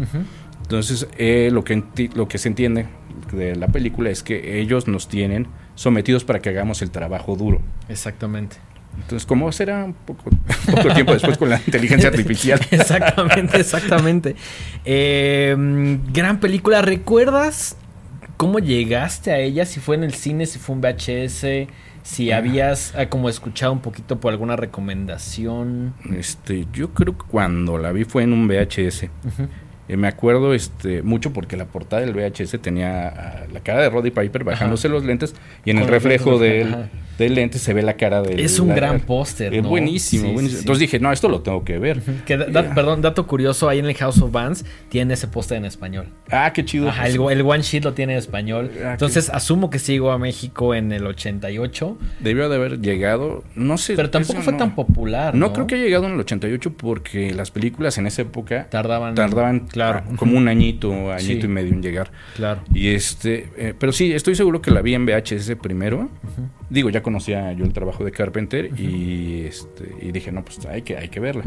Speaker 3: Entonces, eh, lo, que lo que se entiende de la película es que ellos nos tienen sometidos para que hagamos el trabajo duro.
Speaker 2: Exactamente.
Speaker 3: Entonces, ¿cómo será un poco, poco tiempo después con la inteligencia artificial?
Speaker 2: exactamente, exactamente. Eh, gran película. ¿Recuerdas cómo llegaste a ella? Si fue en el cine, si fue un VHS, si
Speaker 3: Ah.
Speaker 2: habías ah, como escuchado un poquito por alguna recomendación.
Speaker 3: Este, yo creo que cuando la vi fue en un VHS.
Speaker 2: Ujú.
Speaker 3: Eh, me acuerdo este, mucho porque la portada del VHS tenía ah, la cara de Roddy Piper bajándose los lentes y en
Speaker 2: Con
Speaker 3: el reflejo del,
Speaker 2: ajá.
Speaker 3: Del lente se ve la cara del...
Speaker 2: Es un
Speaker 3: la-
Speaker 2: gran póster,
Speaker 3: Es
Speaker 2: ¿no?
Speaker 3: buenísimo,
Speaker 2: Sí,
Speaker 3: buenísimo.
Speaker 2: sí.
Speaker 3: Entonces dije, no, esto lo tengo que ver.
Speaker 2: Que da- da- Perdón, dato curioso, ahí en el House of Bands tiene ese póster en español.
Speaker 3: Ah, qué chido.
Speaker 2: Ajá, el, el One Sheet lo tiene en español.
Speaker 3: Ah,
Speaker 2: Entonces asumo que sí llegó a México en el 88,
Speaker 3: Debió de haber llegado, no sé.
Speaker 2: pero tampoco fue
Speaker 3: no.
Speaker 2: tan popular.
Speaker 3: No,
Speaker 2: No,
Speaker 3: creo que haya llegado en el 88 porque las películas en esa época
Speaker 2: tardaban.
Speaker 3: tardaban
Speaker 2: Claro.
Speaker 3: como un añito, añito
Speaker 2: Sí.
Speaker 3: y medio en llegar.
Speaker 2: Claro.
Speaker 3: Y este, eh, pero sí, estoy seguro que la vi en VHS primero. Digo, ya conocía yo el trabajo de Carpenter y este y dije, no, pues hay que hay que verla.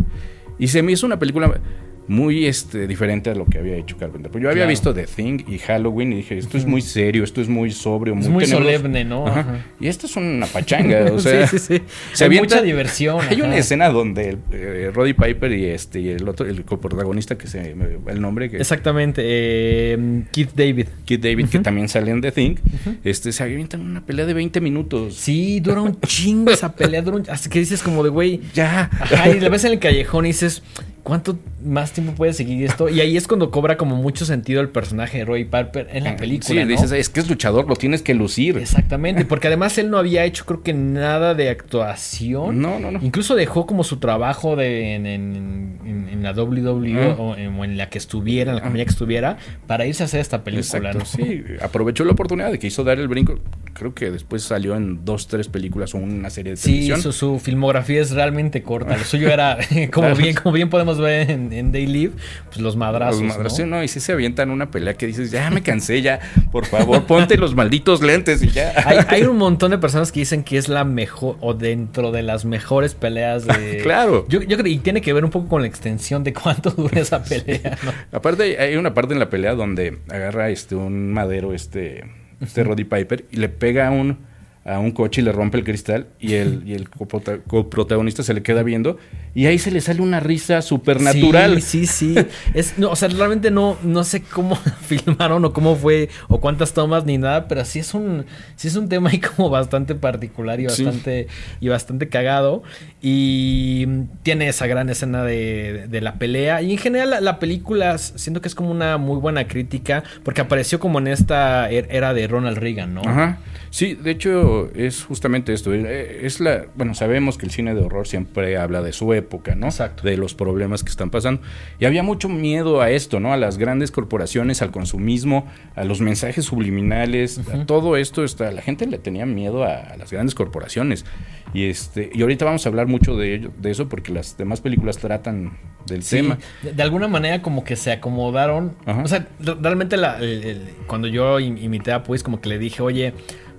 Speaker 3: Y se me hizo una película muy este diferente a lo que había hecho Carpenter. Pues yo había
Speaker 2: Claro.
Speaker 3: visto The Thing y Halloween y dije, esto es muy serio, esto es muy sobrio,
Speaker 2: Es muy
Speaker 3: tenebroso".
Speaker 2: solemne, ¿no?
Speaker 3: Ajá.
Speaker 2: Ajá.
Speaker 3: Y esta es una pachanga, o sea,
Speaker 2: sí, sí, sí.
Speaker 3: se
Speaker 2: Hay
Speaker 3: avienta-
Speaker 2: mucha diversión.
Speaker 3: hay una escena donde eh, Roddy Piper y este y el otro el coprotagonista que se me va el nombre que
Speaker 2: Exactamente. eh, Keith David.
Speaker 3: Kid David, que también sale en The Thing, este, se avientan una pelea de 20 minutos.
Speaker 2: Sí, dura un chingo esa pelea. Dura un- Hasta que dices como de, güey.
Speaker 3: Ya.
Speaker 2: Ajá, y la ves en el callejón y dices, ¿cuánto más tiempo puede seguir esto? Y ahí es cuando cobra como mucho sentido el personaje de Roy Piper en la película.
Speaker 3: Sí,
Speaker 2: ¿no?
Speaker 3: dices, es que es luchador, lo tienes que lucir.
Speaker 2: Exactamente, porque además él no había hecho creo que nada de actuación.
Speaker 3: No, no, no.
Speaker 2: Incluso dejó como su trabajo de, en, en- en- en la WWE
Speaker 3: Ah.
Speaker 2: o, en, o en la que estuviera, en la compañía que estuviera, para irse a hacer esta película.
Speaker 3: Exacto,
Speaker 2: ¿no?
Speaker 3: sí. Aprovechó la oportunidad de que hizo dar el brinco. Creo que después salió en dos, tres películas o una serie de
Speaker 2: Sí,
Speaker 3: televisión.
Speaker 2: su, su filmografía es realmente corta. Lo suyo era, como
Speaker 3: Claro.
Speaker 2: bien, como bien podemos ver en, en Day Live, pues los madrazos.
Speaker 3: Los madrazos,
Speaker 2: ¿no?
Speaker 3: ¿no? Y si se avientan una pelea que dices, ya me cansé, ya, por favor, ponte los malditos lentes y ya.
Speaker 2: Hay, hay un montón de personas que dicen que es la mejor o dentro de las mejores peleas de.
Speaker 3: Claro.
Speaker 2: Yo, yo creo y tiene que ver un poco con la extensión de cuánto dura esa pelea, ¿no?
Speaker 3: Aparte, hay una parte en la pelea donde agarra este un madero, este, este Roddy Piper, y le pega un, a un coche y le rompe el cristal, y el, y el coprota- coprotagonista se le queda viendo, y ahí se le sale una risa supernatural.
Speaker 2: Sí, sí, sí. Es, no, o sea, realmente no, no sé cómo filmaron o cómo fue o cuántas tomas ni nada, pero sí es un, sí es un tema ahí como bastante particular y
Speaker 3: Sí.
Speaker 2: bastante, y bastante cagado. Y tiene esa gran escena de, de la pelea. Y en general la, la película siento que es como una muy buena crítica porque apareció como en esta er- era de Ronald Reagan, ¿no?
Speaker 3: Ajá. Sí, de hecho es justamente esto. eh, Es la, bueno, sabemos que el cine de horror siempre habla de su época, ¿no?
Speaker 2: Exacto.
Speaker 3: De los problemas que están pasando. Y había mucho miedo a esto, ¿no? A las grandes corporaciones, al consumismo, a los mensajes subliminales, a todo esto. Está, la gente le tenía miedo a, a las grandes corporaciones. Y este, y ahorita vamos a hablar mucho de ello, de eso, porque las demás películas tratan del
Speaker 2: Sí,
Speaker 3: tema.
Speaker 2: de, de alguna manera como que se acomodaron.
Speaker 3: Ajá.
Speaker 2: O sea, re- realmente la- el- el- cuando yo im- imité a Pues, como que le dije, oye,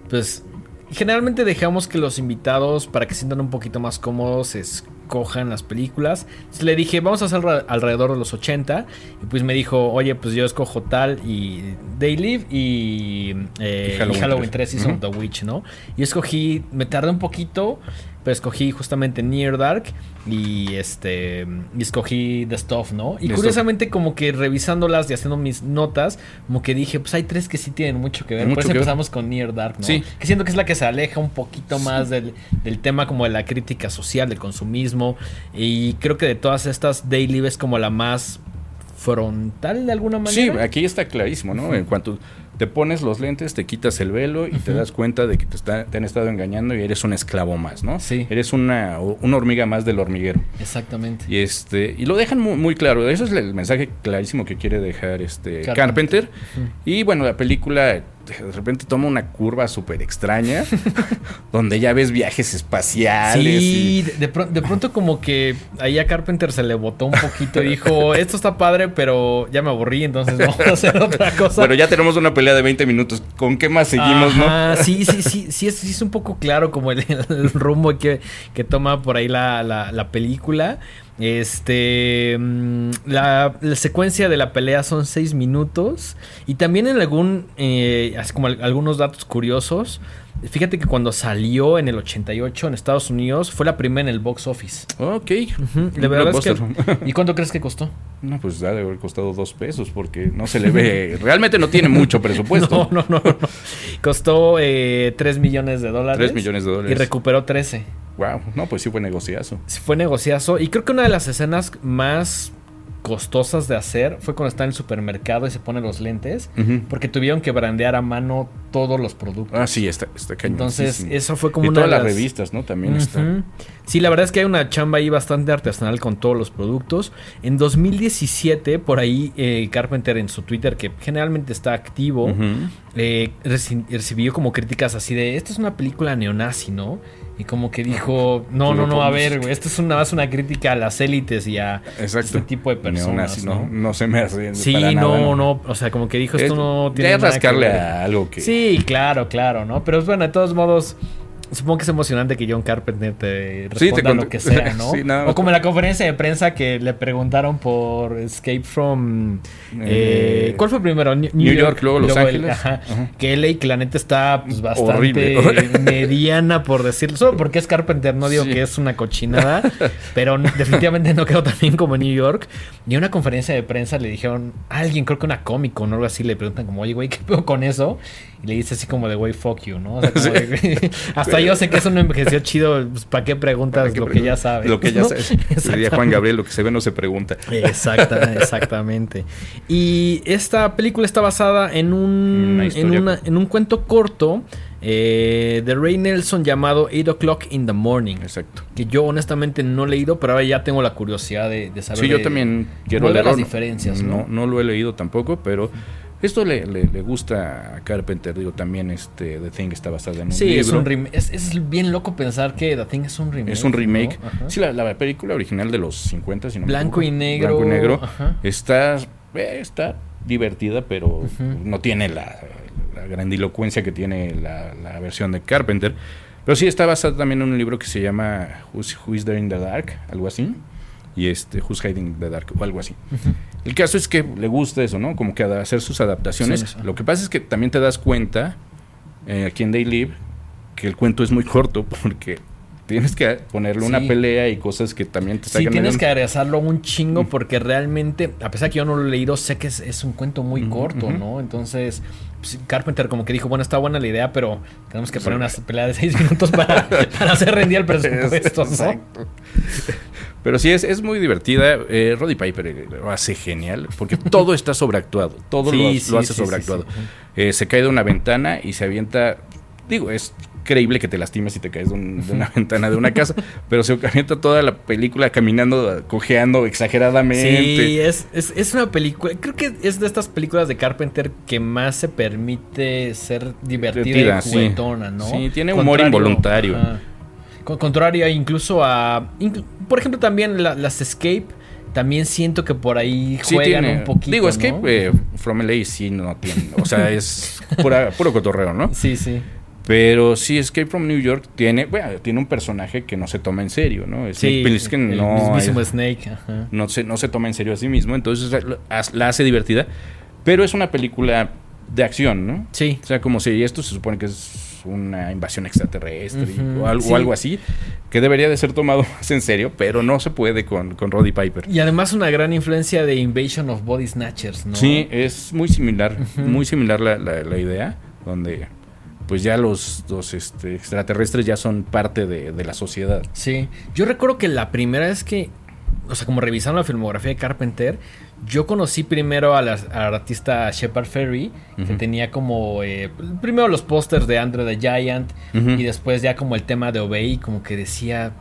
Speaker 2: pues generalmente dejamos que los invitados, para que se sientan un poquito más cómodos, escojan las películas. Entonces le dije, vamos a hacer alrededor de los 80. Y pues me dijo, oye, pues yo escojo tal y They Live y, eh,
Speaker 3: Y
Speaker 2: y
Speaker 3: Halloween
Speaker 2: Halloween,
Speaker 3: 3.
Speaker 2: 3 Season
Speaker 3: Ujú.
Speaker 2: of the Witch, ¿no? Y escogí, me tardé un poquito, pero escogí justamente Near Dark y este y escogí The Stuff, ¿no? Y
Speaker 3: The
Speaker 2: curiosamente como que revisándolas y haciendo mis notas, como que dije, pues hay tres que sí tienen mucho que ver.
Speaker 3: Mucho
Speaker 2: Por eso
Speaker 3: ver.
Speaker 2: empezamos con Near Dark, ¿no?
Speaker 3: Sí.
Speaker 2: Que siento que es la que se aleja un poquito más del, del tema como de la crítica social, del consumismo. Y creo que de todas estas, Live es como la más frontal de alguna
Speaker 3: Sí,
Speaker 2: manera.
Speaker 3: aquí está clarísimo, ¿no? En cuanto te pones los lentes, te quitas el velo y te das cuenta de que te, está- te han estado engañando y eres un esclavo más, ¿no?
Speaker 2: Sí.
Speaker 3: Eres una, una hormiga más del hormiguero.
Speaker 2: Exactamente.
Speaker 3: Y este y lo dejan muy, muy claro. Eso es el mensaje clarísimo que quiere dejar este
Speaker 2: Carpenter.
Speaker 3: Carpenter. Y bueno, la película de repente toma una curva súper extraña, donde ya ves viajes espaciales.
Speaker 2: Sí,
Speaker 3: y-
Speaker 2: de, de de pronto como que ahí a Carpenter se le botó un poquito y dijo, esto está padre, pero ya me aburrí, entonces vamos a hacer otra cosa.
Speaker 3: Bueno, ya tenemos una pelea de 20 minutos. ¿Con qué más seguimos, no?
Speaker 2: Sí, sí, sí, sí es, sí es un poco claro como el, el rumbo que, que toma por ahí la, la- la película. Este, mm, la, la secuencia de la pelea son seis minutos y también en algún, eh, así como al- algunos datos curiosos. Fíjate que cuando salió en el 88 en Estados Unidos fue la primera en el box office.
Speaker 3: Ok.
Speaker 2: De verdad es que. ¿Y cuánto crees que costó?
Speaker 3: No, pues ha de haber costado dos pesos porque no se le ve. Realmente no tiene mucho presupuesto.
Speaker 2: No, no, no, no. Costó eh, 3 millones de dólares.
Speaker 3: 3 millones de
Speaker 2: Y
Speaker 3: dólares.
Speaker 2: recuperó 13.
Speaker 3: Wow, no, pues sí fue negociazo.
Speaker 2: Fue negociazo. Y creo que una de las escenas más costosas de hacer fue cuando está en el supermercado y se pone los lentes. Porque tuvieron que brandear a mano todos los productos.
Speaker 3: Ah, sí, está, está cañón.
Speaker 2: Entonces, eso fue como
Speaker 3: y
Speaker 2: una
Speaker 3: todas
Speaker 2: de
Speaker 3: las
Speaker 2: las-
Speaker 3: revistas, ¿no? También está.
Speaker 2: Sí, la verdad es que hay una chamba ahí bastante artesanal con todos los productos. En 2017, por ahí eh, Carpenter en su Twitter, que generalmente está activo, eh, reci- recibió como críticas así de, esta es una película neonazi, ¿no? Y como que dijo, no, no, no, a ver, güey, esto es una, más una crítica a las élites y a
Speaker 3: Exacto.
Speaker 2: este tipo de personas,
Speaker 3: Neonazi,
Speaker 2: ¿no?
Speaker 3: no, no se me hace.
Speaker 2: Sí,
Speaker 3: para
Speaker 2: no,
Speaker 3: nada,
Speaker 2: no, o sea, como que dijo, esto
Speaker 3: Es-
Speaker 2: no tiene nada que ver".
Speaker 3: a algo que.
Speaker 2: Sí, claro, claro, ¿no? Pero bueno, de todos modos, supongo que es emocionante que John Carpenter te
Speaker 3: Sí,
Speaker 2: responda
Speaker 3: te
Speaker 2: lo que sea, ¿no?
Speaker 3: Sí, nada
Speaker 2: o como en la conferencia de prensa que le preguntaron por Escape from... eh,
Speaker 3: Eh,
Speaker 2: ¿Cuál fue primero? New,
Speaker 3: New York, luego Los
Speaker 2: el-
Speaker 3: Ángeles.
Speaker 2: ajá,
Speaker 3: Ajá.
Speaker 2: Que LA, que la neta está pues, bastante
Speaker 3: Horrible.
Speaker 2: mediana, por decirlo. Solo porque es Carpenter, no digo
Speaker 3: Sí.
Speaker 2: que es una cochinada, pero definitivamente no quedó tan bien como New York. Y en una conferencia de prensa le dijeron, a alguien, creo que una cómico o algo así, le preguntan como, oye, güey, ¿qué pedo con eso? Y le dice así como de, güey, fuck you, ¿no? O sea, como de, hasta yo sé que eso no envejeció chido, pues, ¿para qué preguntas
Speaker 3: Para
Speaker 2: lo que ya sabes?
Speaker 3: Lo que ya
Speaker 2: ¿no?
Speaker 3: sabes. Diría Juan. Gabriel, lo que se ve no se pregunta.
Speaker 2: Exacta, exactamente. Y esta película está basada en un,
Speaker 3: Una
Speaker 2: en, una- en un cuento corto eh, de Ray Nelson llamado 8 O'Clock in the Morning.
Speaker 3: Exacto.
Speaker 2: Que yo honestamente no he leído, pero ahora ya tengo la curiosidad de, de saber.
Speaker 3: Sí, yo también quiero leerlo.
Speaker 2: las diferencias, ¿no?
Speaker 3: No, no lo he leído tampoco, pero esto le, le- le gusta a Carpenter. Digo, también este The Thing está basada en un
Speaker 2: Sí,
Speaker 3: libro.
Speaker 2: es un remake. Es, es bien loco pensar que The Thing es un remake.
Speaker 3: Es un remake. Sí, la, la película original de los 50, si no me
Speaker 2: Blanco y negro.
Speaker 3: Blanco y negro.
Speaker 2: Ajá.
Speaker 3: Está, eh, está divertida, pero no tiene la, la grandilocuencia que tiene la, la versión de Carpenter. Pero sí está basada también en un libro que se llama Who's, Who is There in the Dark, algo así. Y este, Who's Hiding in the Dark, o algo así. El caso es que le gusta eso, ¿no? Como que hacer sus adaptaciones.
Speaker 2: Sí, sí.
Speaker 3: Lo que pasa es que también te das cuenta, eh, aquí en Day Live, que el cuento es muy corto porque tienes que ponerle una
Speaker 2: Sí.
Speaker 3: pelea y cosas que también te
Speaker 2: Sí,
Speaker 3: sacan
Speaker 2: tienes
Speaker 3: el-
Speaker 2: que aderezarlo un chingo porque realmente, a pesar que yo no lo he leído, sé que es, es un cuento muy corto. ¿no? Entonces, pues, Carpenter como que dijo, bueno, está buena la idea, pero tenemos que
Speaker 3: Sí.
Speaker 2: poner una pelea de seis minutos para, para hacer rendir el presupuesto, ¿no?
Speaker 3: Pero sí, es, es muy divertida. Eh, Roddy Piper eh, lo hace genial porque todo está sobreactuado. Todo
Speaker 2: Sí,
Speaker 3: lo,
Speaker 2: sí,
Speaker 3: lo hace
Speaker 2: sí,
Speaker 3: sobreactuado. Eh, se cae de una ventana y se avienta digo, es creíble que te lastimes y te caes de, un- de una ventana de una casa, pero se avienta toda la película caminando, cojeando exageradamente.
Speaker 2: Sí, es, es, es una película. Creo que es de estas películas de Carpenter que más se permite ser divertida
Speaker 3: Divertida,
Speaker 2: y
Speaker 3: sí.
Speaker 2: juguetona, ¿no?
Speaker 3: Sí, tiene humor involuntario.
Speaker 2: ajá. Con- contrario incluso a. inclu- por ejemplo, también la- las Escape. También siento que por ahí juegan un poquito.
Speaker 3: Digo, es que
Speaker 2: ¿no?
Speaker 3: eh, From LA sí no tiene, o sea, es pura- puro cotorreo, ¿no?
Speaker 2: Sí, sí.
Speaker 3: Pero sí, Escape from New York tiene, bueno, tiene un personaje que no se toma en serio, ¿no? Snake
Speaker 2: Sí,
Speaker 3: Plissken
Speaker 2: el
Speaker 3: no, es-
Speaker 2: Snake. Ajá.
Speaker 3: no, se, no se toma en serio a sí mismo, entonces la, la hace divertida, pero es una película de acción, ¿no?
Speaker 2: Sí.
Speaker 3: O sea, como si esto se supone que es una invasión extraterrestre o, algo,
Speaker 2: sí.
Speaker 3: o algo así, que debería de ser tomado más en serio, pero no se puede con, con Roddy Piper.
Speaker 2: Y además una gran influencia de Invasion of Body Snatchers, ¿no?
Speaker 3: Sí, es muy similar, muy similar la, la- la idea, donde pues ya los, los este, extraterrestres ya son parte de, de la sociedad.
Speaker 2: Sí, yo recuerdo que la primera vez que, o sea, como revisando la filmografía de Carpenter, yo conocí primero a la- al artista Shepard Ferry, que tenía como, eh, primero los pósters de Andre the Giant, y después ya como el tema de Obey, como que decía,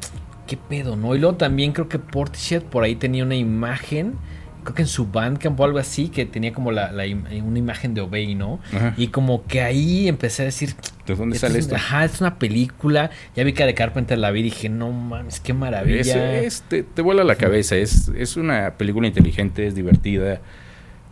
Speaker 2: ¿qué pedo, no? Y luego también creo que Portishead por ahí tenía una imagen, creo que en su Bandcamp o algo así, que tenía como la, la im- una imagen de Obey, ¿no?
Speaker 3: Ajá.
Speaker 2: Y como que ahí empecé a decir,
Speaker 3: ¿De dónde sale
Speaker 2: es-
Speaker 3: esto?
Speaker 2: Ajá, es una película. Ya vi que de Carpenter la vi y dije, no mames, qué maravilla.
Speaker 3: Es, es- te, te vuela la cabeza, es, es una película inteligente, es divertida.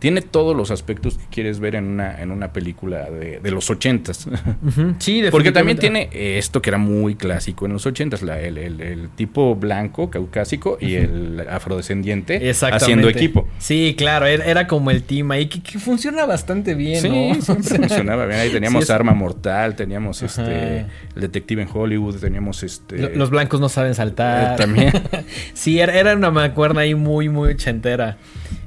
Speaker 3: Tiene todos los aspectos que quieres ver en una, en una película de, de los ochentas.
Speaker 2: Ujú, Sí,
Speaker 3: Porque también tiene esto que era muy clásico en los ochentas, la- el, el- el tipo blanco, caucásico, y el afrodescendiente haciendo equipo.
Speaker 2: Sí, claro, era, era como el team ahí que, que funciona bastante bien,
Speaker 3: Sí,
Speaker 2: ¿no?
Speaker 3: siempre funcionaba bien. Ahí teníamos
Speaker 2: Sí, es-
Speaker 3: Arma Mortal, teníamos
Speaker 2: Ajá.
Speaker 3: este el detective en Hollywood, teníamos este
Speaker 2: Lo- Los blancos no saben saltar.
Speaker 3: Eh, también.
Speaker 2: sí, era, era una mancuerna ahí muy, muy ochentera.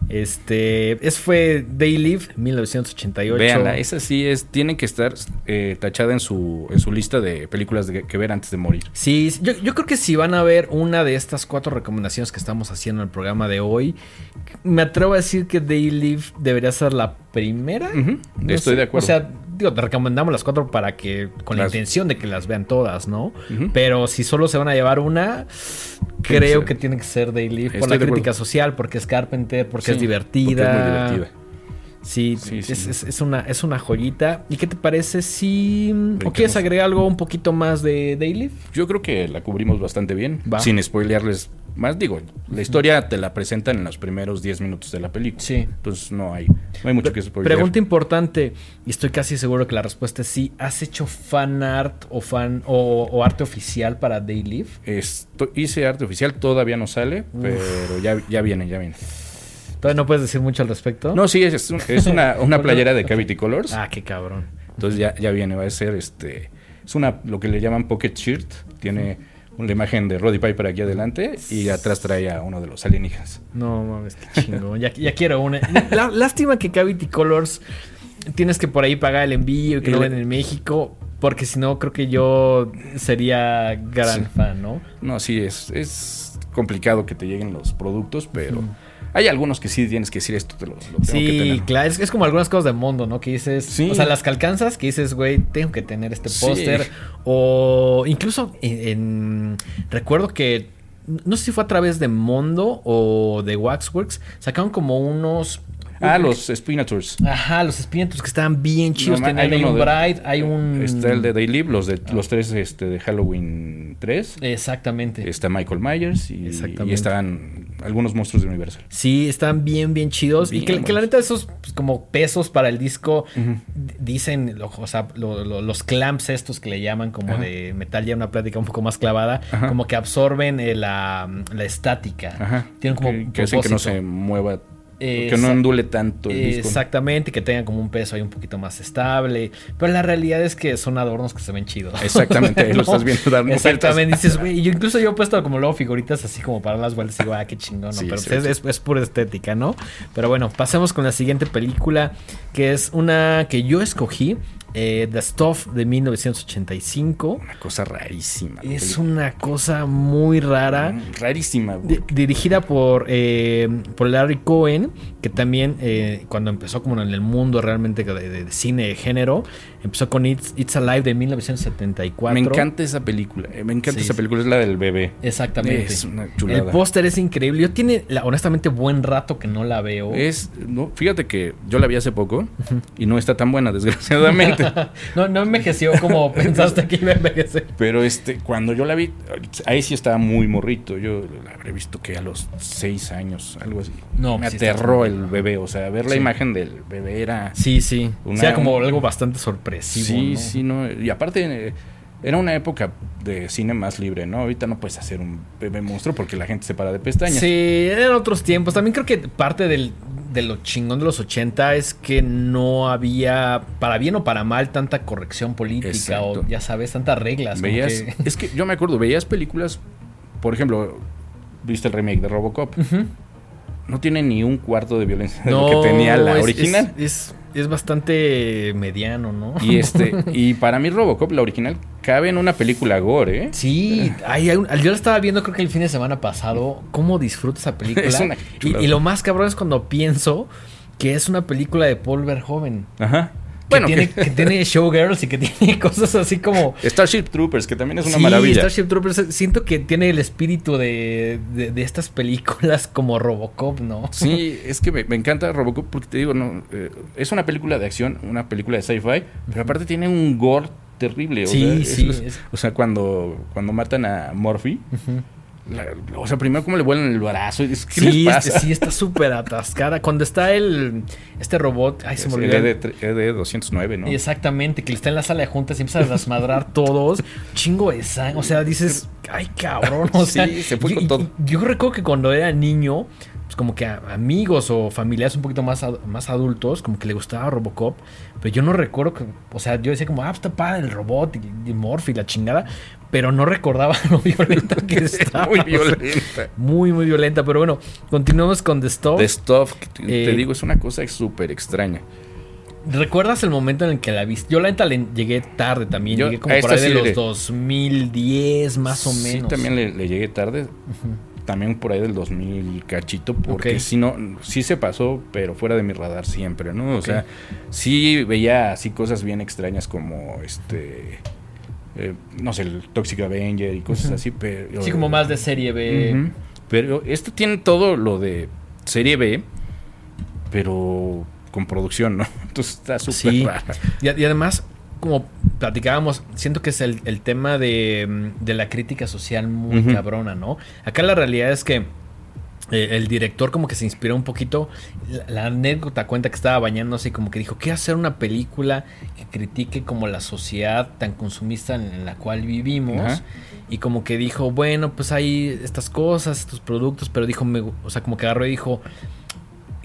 Speaker 2: Este, es fue Day Live, 1988.
Speaker 3: Véanla, esa sí es, tiene que estar eh, tachada en su, en su lista de películas de- que ver antes de morir.
Speaker 2: Sí, yo, yo creo que si van a ver una de estas cuatro recomendaciones que estamos haciendo en el programa de hoy, me atrevo a decir que Day Live debería ser la primera.
Speaker 3: Estoy de acuerdo.
Speaker 2: O sea, digo, te recomendamos las cuatro para que, con la intención de que las vean todas, ¿no? Pero si solo se van a llevar una, creo que tiene que ser Live. Por la crítica
Speaker 3: acuerdo.
Speaker 2: social, porque es Carpenter, porque
Speaker 3: Sí,
Speaker 2: es divertida.
Speaker 3: porque es muy divertida.
Speaker 2: Sí,
Speaker 3: Sí,
Speaker 2: es,
Speaker 3: sí.
Speaker 2: es- es una, es una joyita. ¿Y qué te parece si... ¿O quieres agregar algo un poquito más de Live?
Speaker 3: Yo creo que la cubrimos bastante bien,
Speaker 2: Va.
Speaker 3: sin spoilearles más. Digo, la historia te la presentan en los primeros 10 minutos de la película.
Speaker 2: Sí.
Speaker 3: Entonces no hay, no hay mucho que spoilear.
Speaker 2: Pregunta importante, y estoy casi seguro que la respuesta es sí. ¿Has hecho fan art o fan o, o arte oficial para Day Live?
Speaker 3: Esto, hice arte oficial, todavía no sale, pero ya, ya viene, ya viene.
Speaker 2: Todavía no puedes decir mucho al respecto.
Speaker 3: No, sí, es, es un- es una, una playera de Cavity Colors.
Speaker 2: Ah, qué cabrón.
Speaker 3: Entonces ya, ya viene, va a ser este. Es una lo que le llaman pocket shirt. Tiene una imagen de Roddy Piper aquí adelante y atrás trae a uno de los alienígenas.
Speaker 2: No mames, qué chingón. ya, ya quiero una. La- lástima que Cavity Colors tienes que por ahí pagar el envío y que
Speaker 3: Y
Speaker 2: no ven en México. Porque si no, creo que yo sería gran
Speaker 3: Sí.
Speaker 2: fan, ¿no?
Speaker 3: No, sí, es, es complicado que te lleguen los productos, pero. Hay algunos que sí tienes que decir esto, te lo, lo tengo que
Speaker 2: Sí,
Speaker 3: tener.
Speaker 2: claro, es, es como algunas cosas de mundo, ¿no? Que dices,
Speaker 3: Sí.
Speaker 2: o sea, las que alcanzas, que dices, güey, tengo que tener este
Speaker 3: Sí.
Speaker 2: póster. O incluso en, en- recuerdo que, no sé si fue a través de Mondo o de Waxworks, sacaron como unos...
Speaker 3: Ah, los Spinators.
Speaker 2: Ajá, los espíritus que estaban bien chidos.
Speaker 3: No,
Speaker 2: Tenían
Speaker 3: hay
Speaker 2: un
Speaker 3: de-
Speaker 2: Bride, hay un...
Speaker 3: Está el de Day Live, los, de, los tres este, de Halloween 3.
Speaker 2: Exactamente.
Speaker 3: Está Michael Myers y, y están algunos monstruos de Universal.
Speaker 2: Sí, están bien, bien chidos. y que, que la neta, esos pues, como pesos para el disco, dicen, lo- o sea, lo- lo- los clamps estos que le llaman como
Speaker 3: Ajá.
Speaker 2: de metal, ya una plática un poco más clavada,
Speaker 3: Ajá.
Speaker 2: como que absorben eh, la, la estática.
Speaker 3: Ajá.
Speaker 2: Tienen como
Speaker 3: que, hacen que no se mueva,
Speaker 2: Eh,
Speaker 3: que no ondule tanto el disco.
Speaker 2: Exactamente, que tengan como un peso ahí un poquito más estable. Pero la realidad es que son adornos que se ven chidos.
Speaker 3: Exactamente, ahí lo estás viendo dando
Speaker 2: Exactamente, dices, güey. Yo incluso yo he puesto como luego figuritas así como para las vueltas y digo, ah, qué chingón, ¿no?
Speaker 3: Sí,
Speaker 2: Pero
Speaker 3: sí,
Speaker 2: pues,
Speaker 3: sí.
Speaker 2: es, es, es pura estética, ¿no? Pero bueno, pasemos con la siguiente película, que es una que yo escogí eh, The Stuff de 1985.
Speaker 3: Una cosa rarísima.
Speaker 2: Es
Speaker 3: película.
Speaker 2: una cosa muy rara.
Speaker 3: Mm, Rarísima.
Speaker 2: Di- dirigida por, eh, por Larry Cohen, que también eh, cuando empezó como en el mundo realmente de, de- de cine de género, empezó con It's, It's Alive de 1974.
Speaker 3: Me encanta esa película. eh, Me encanta
Speaker 2: Sí,
Speaker 3: esa película. Es la del bebé.
Speaker 2: Exactamente.
Speaker 3: Es una
Speaker 2: el
Speaker 3: chulada.
Speaker 2: póster es increíble. Yo tiene, la- honestamente, buen rato que no la veo.
Speaker 3: Es, no, fíjate que yo la vi hace poco y no está tan buena, desgraciadamente.
Speaker 2: no, no envejeció como pensaste que iba a envejecer.
Speaker 3: Pero este, cuando yo la vi, ahí sí estaba muy morrito. Yo la habré visto que a los seis años, algo así.
Speaker 2: No,
Speaker 3: me
Speaker 2: sí
Speaker 3: aterró el
Speaker 2: bueno.
Speaker 3: bebé. O sea, ver la
Speaker 2: Sí.
Speaker 3: imagen del bebé era.
Speaker 2: Sí, sí.
Speaker 3: Una-
Speaker 2: sea como algo bastante sorpresivo.
Speaker 3: sí,
Speaker 2: ¿no?
Speaker 3: sí, no. Y aparte, eh, era una época de cine más libre, ¿no? Ahorita no puedes hacer un bebé monstruo porque la gente se para de pestañas.
Speaker 2: Sí, eran otros tiempos. También creo que parte del, de lo chingón de los 80 es que no había, para bien o para mal, tanta corrección política
Speaker 3: Exacto.
Speaker 2: o ya sabes, tantas reglas.
Speaker 3: Veías,
Speaker 2: que-
Speaker 3: es que yo me acuerdo, veías películas, por ejemplo, viste el remake de Robocop.
Speaker 2: Ujú.
Speaker 3: No tiene ni un cuarto de violencia de lo que tenía la
Speaker 2: es-
Speaker 3: original.
Speaker 2: Es, es, es bastante mediano, ¿no?
Speaker 3: Y este, y para mí Robocop, la original, cabe en una película gore, ¿eh?
Speaker 2: Sí, ay, hay un- yo la estaba viendo creo que el fin de semana pasado. ¿Cómo disfruto esa película?
Speaker 3: Es una
Speaker 2: y, y lo más cabrón es cuando pienso que es una película de Paul Verhoeven.
Speaker 3: Ajá. Bueno,
Speaker 2: tiene,
Speaker 3: que-
Speaker 2: que tiene showgirls y que tiene cosas así como...
Speaker 3: Starship Troopers, que también es una
Speaker 2: Sí,
Speaker 3: maravilla.
Speaker 2: Starship Troopers. Siento que tiene el espíritu de, de, de estas películas como Robocop, ¿no?
Speaker 3: Sí, es que me, me encanta Robocop porque te digo, no, eh, es una película de acción, una película de sci-fi, pero aparte tiene un gore terrible. O
Speaker 2: Sí,
Speaker 3: sea,
Speaker 2: sí,
Speaker 3: es-
Speaker 2: es-
Speaker 3: o sea, cuando, cuando matan a Murphy,
Speaker 2: Ujú.
Speaker 3: La- o sea, primero cómo le vuelan el brazo. Es, ¿Qué
Speaker 2: Sí,
Speaker 3: les pasa?
Speaker 2: sí, está súper atascada. Cuando está el este robot, ay, se me olvidó.
Speaker 3: el ED, 209 ¿no?
Speaker 2: Exactamente, que está en la sala de juntas y empieza a desmadrar todos. Chingo de sangre. O sea, dices, ay, cabrón. O sea,
Speaker 3: Sí, se fue
Speaker 2: yo,
Speaker 3: con todo.
Speaker 2: Yo recuerdo que cuando era niño, pues como que a- amigos o familiares un poquito más, ad- más adultos, como que le gustaba Robocop. Pero yo no recuerdo que, o sea, yo decía como, ah, está padre el robot y, y Morphy, la chingada. Pero no recordaba lo violenta que estaba.
Speaker 3: Muy
Speaker 2: o sea,
Speaker 3: violenta.
Speaker 2: muy, muy violenta. Pero bueno, continuamos con The Stuff.
Speaker 3: The Stuff, te,
Speaker 2: Eh,
Speaker 3: digo, es una cosa súper extraña.
Speaker 2: ¿Recuerdas el momento en el que la viste? Yo la neta le llegué tarde también.
Speaker 3: Yo
Speaker 2: llegué como por ahí de
Speaker 3: sí
Speaker 2: los
Speaker 3: le-
Speaker 2: 2010, más o
Speaker 3: Sí,
Speaker 2: menos.
Speaker 3: también le, le llegué tarde. También por ahí del 2000 cachito, porque sí, no, sí se pasó, pero fuera de mi radar siempre, ¿no? O sea, sí veía así cosas bien extrañas como este. eh, no sé, el Toxic Avenger y cosas así, pero.
Speaker 2: Sí, como más de serie B.
Speaker 3: Pero este tiene todo lo de serie B, pero con producción, ¿no? Entonces está súper
Speaker 2: Sí.
Speaker 3: rara.
Speaker 2: Y, y además, como platicábamos, siento que es el, el tema de, mm, de la crítica social muy cabrona, ¿no? Acá la realidad es que eh, el director como que se inspiró un poquito. La, la anécdota cuenta que estaba bañándose y como que dijo, quiero hacer una película que critique como la sociedad tan consumista en la cual vivimos. Y como que dijo, bueno, pues hay estas cosas, estos productos, pero dijo, me- o sea, como que agarró y dijo,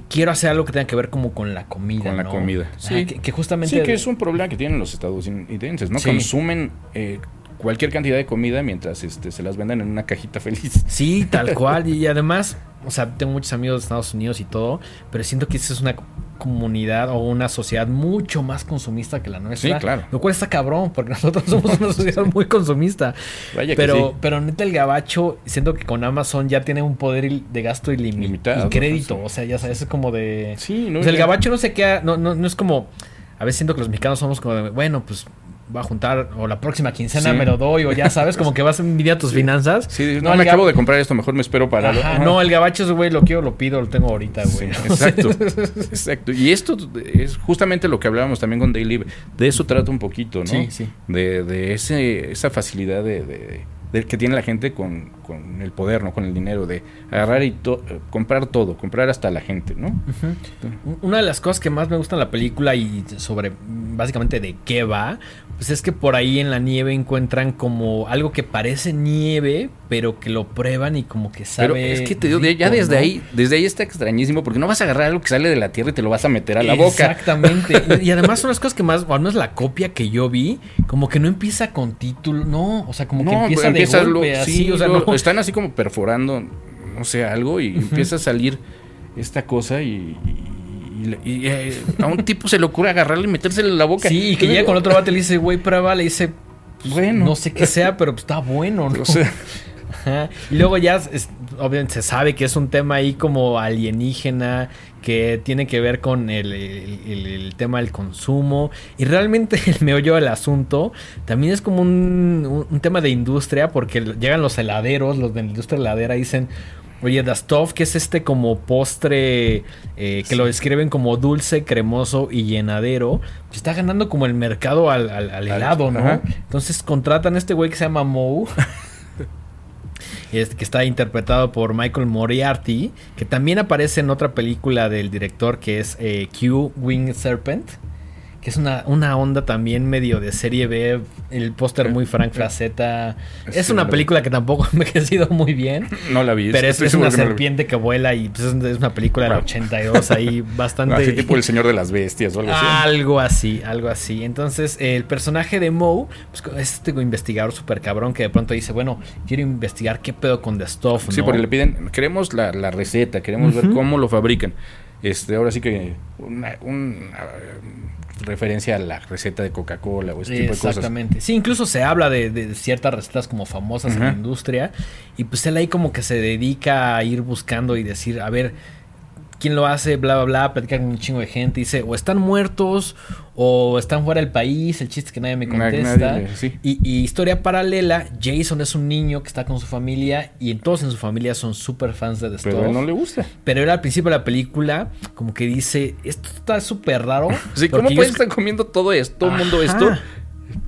Speaker 2: quiero hacer algo que tenga que ver como con la comida.
Speaker 3: Con la
Speaker 2: ¿no?
Speaker 3: comida.
Speaker 2: Ajá,
Speaker 3: Sí.
Speaker 2: que, que justamente...
Speaker 3: Sí, que es un problema que tienen los estadounidenses, ¿no?
Speaker 2: Sí.
Speaker 3: Consumen eh, cualquier cantidad de comida mientras este, se las venden en una cajita feliz.
Speaker 2: Sí, tal cual. Y además, o sea, tengo muchos amigos de Estados Unidos y todo, pero siento que esa es una comunidad o una sociedad mucho más consumista que la nuestra.
Speaker 3: Sí, claro.
Speaker 2: Lo cual está cabrón, porque nosotros somos una sociedad muy consumista.
Speaker 3: Vaya que
Speaker 2: Pero,
Speaker 3: sí.
Speaker 2: pero neta, el gabacho, siento que con Amazon ya tiene un poder de gasto ilimi-
Speaker 3: Limitado,
Speaker 2: y crédito.
Speaker 3: ¿no?
Speaker 2: O sea, ya sabes, es como de.
Speaker 3: Sí, ¿no?
Speaker 2: O sea, el gabacho no se queda, no, no, no es como. A veces siento que los mexicanos somos como de, bueno, pues va a juntar, o la próxima quincena
Speaker 3: Sí.
Speaker 2: me lo doy, o ya sabes, como que vas a envidiar tus finanzas.
Speaker 3: Sí, no, me acabo de comprar esto, mejor me espero para... lo-
Speaker 2: Ajá,
Speaker 3: Ajá.
Speaker 2: no, el gabacho es, güey, lo quiero, lo pido, lo tengo ahorita,
Speaker 3: Sí,
Speaker 2: güey.
Speaker 3: exacto, exacto. Y esto es justamente lo que hablábamos también con Daily. De eso trata un poquito, ¿no?
Speaker 2: Sí, sí.
Speaker 3: De, de ese, esa facilidad de, de- de- que tiene la gente con, con el poder, ¿no? Con el dinero, de agarrar y to- comprar todo, comprar hasta la gente, ¿no?
Speaker 2: Una de las cosas que más me gusta en la película y sobre básicamente de qué va, pues es que por ahí en la nieve encuentran como algo que parece nieve, pero que lo prueban y como que sabe.
Speaker 3: Pero es que te digo, de- ya desde
Speaker 2: ¿no?
Speaker 3: ahí, desde ahí está extrañísimo, porque no vas a agarrar algo que sale de la tierra y te lo vas a meter a la boca.
Speaker 2: Exactamente. y además son las cosas que más, o al menos la copia que yo vi, como que no empieza con título, no, o sea, como que empieza de
Speaker 3: empiezas lo-
Speaker 2: golpe, así,
Speaker 3: sí,
Speaker 2: o sea, no.
Speaker 3: Están así como perforando, no sé, algo y empieza a salir esta cosa y, y- Y, y, eh, a un tipo se le ocurre agarrarle y metérselo en la boca.
Speaker 2: Sí, y que llega con otro bate y le dice, güey, prueba, le dice, bueno, no sé qué sea, pero pues, está bueno, ¿no? O sea, y luego ya, es, obviamente, se sabe que es un tema ahí como alienígena, que tiene que ver con el, el, tema del consumo. Y realmente el meollo del asunto también es como un, un, tema de industria, porque llegan los heladeros, los de la industria heladera, dicen. Oye, The Stuff, que es este como postre eh, que lo describen como dulce, cremoso y llenadero, pues está ganando como el mercado al, al, al helado, ¿no? Entonces contratan a este güey que se llama Moe que está interpretado por Michael Moriarty, que también aparece en otra película del director que es eh, Q Wing Serpent que es una, una onda también medio de serie B, el póster muy Frank Frazetta. Es una película que tampoco ha envejecido muy bien.
Speaker 3: No la vi.
Speaker 2: Pero es, una serpiente que vuela y pues, es una película del 82 ahí bastante...
Speaker 3: Así tipo El Señor de las Bestias o
Speaker 2: algo así. Algo así, algo así. Entonces el personaje de Moe pues, es este investigador súper cabrón que de pronto dice, bueno, quiero investigar qué pedo con The Stuff,
Speaker 3: Sí, porque le piden, queremos la, receta, queremos ver cómo lo fabrican. Este, ahora sí que una, un referencia a la receta de Coca-Cola o ese tipo de cosas.
Speaker 2: Exactamente. Sí, incluso se habla de, ciertas recetas como famosas en la industria. Y pues él ahí como que se dedica a ir buscando y decir, a ver, quién lo hace, bla, bla, bla, platicar con un chingo de gente. Dice, o están muertos o están fuera del país. El chiste es que nadie me contesta. y, historia paralela, Jason es un niño que está con su familia y todos en su familia son súper fans de The
Speaker 3: Pero él no le gusta.
Speaker 2: Pero él al principio de la película como que dice, esto está súper raro.
Speaker 3: sí, ¿cómo pueden estar comiendo todo esto, todo el mundo esto?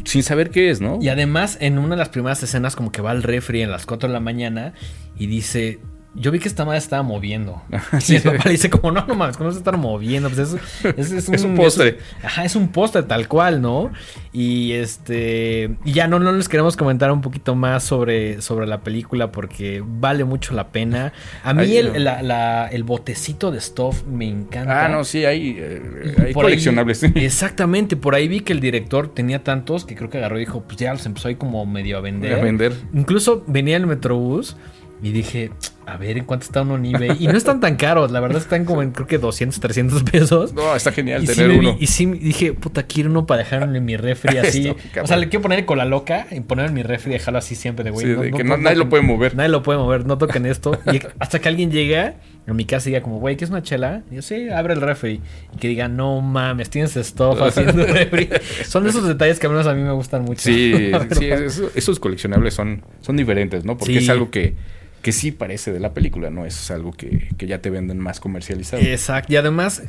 Speaker 3: Sin saber qué es, ¿no?
Speaker 2: Y además, en una de las primeras escenas, como que va al refri en las 4 de la mañana y dice: yo vi que esta madre estaba moviendo. Y el papá le dice como, no, no mames, ¿cómo se está moviendo? Pues
Speaker 3: es, es, un, postre.
Speaker 2: ajá, es un postre tal cual, ¿no? Y este... Y ya no, no les queremos comentar un poquito más sobre, sobre la película porque vale mucho la pena. A mí el, el, botecito de stuff me encanta.
Speaker 3: Ah, no, sí, hay, eh, hay coleccionables.
Speaker 2: exactamente, por ahí vi que el director tenía tantos que creo que agarró y dijo, pues ya los empezó ahí como medio a vender.
Speaker 3: A vender.
Speaker 2: Incluso venía el Metrobús y dije, a ver en cuánto está uno en eBay. Y no están tan caros, la verdad están como en creo que 200, 300 pesos.
Speaker 3: No, está genial tener uno.
Speaker 2: y sí dije, puta, quiero uno para dejarlo en mi refri así. o sea, le quiero poner con la loca y ponerlo en mi refri y dejarlo así siempre de güey.
Speaker 3: Sí, de que nadie lo puede mover.
Speaker 2: Nadie lo puede mover, no toquen esto. Y hasta que alguien llega a mi casa y diga como, güey, ¿qué es una chela? Y yo, sí, abre el refri. Y que diga, no mames, tienes stuff haciendo refri. Son esos detalles que al menos a mí me gustan mucho.
Speaker 3: Sí, sí, esos coleccionables son, son diferentes, ¿no? Porque es algo que que sí parece de la película, no es algo que, ya te venden más comercializado.
Speaker 2: Exacto, y además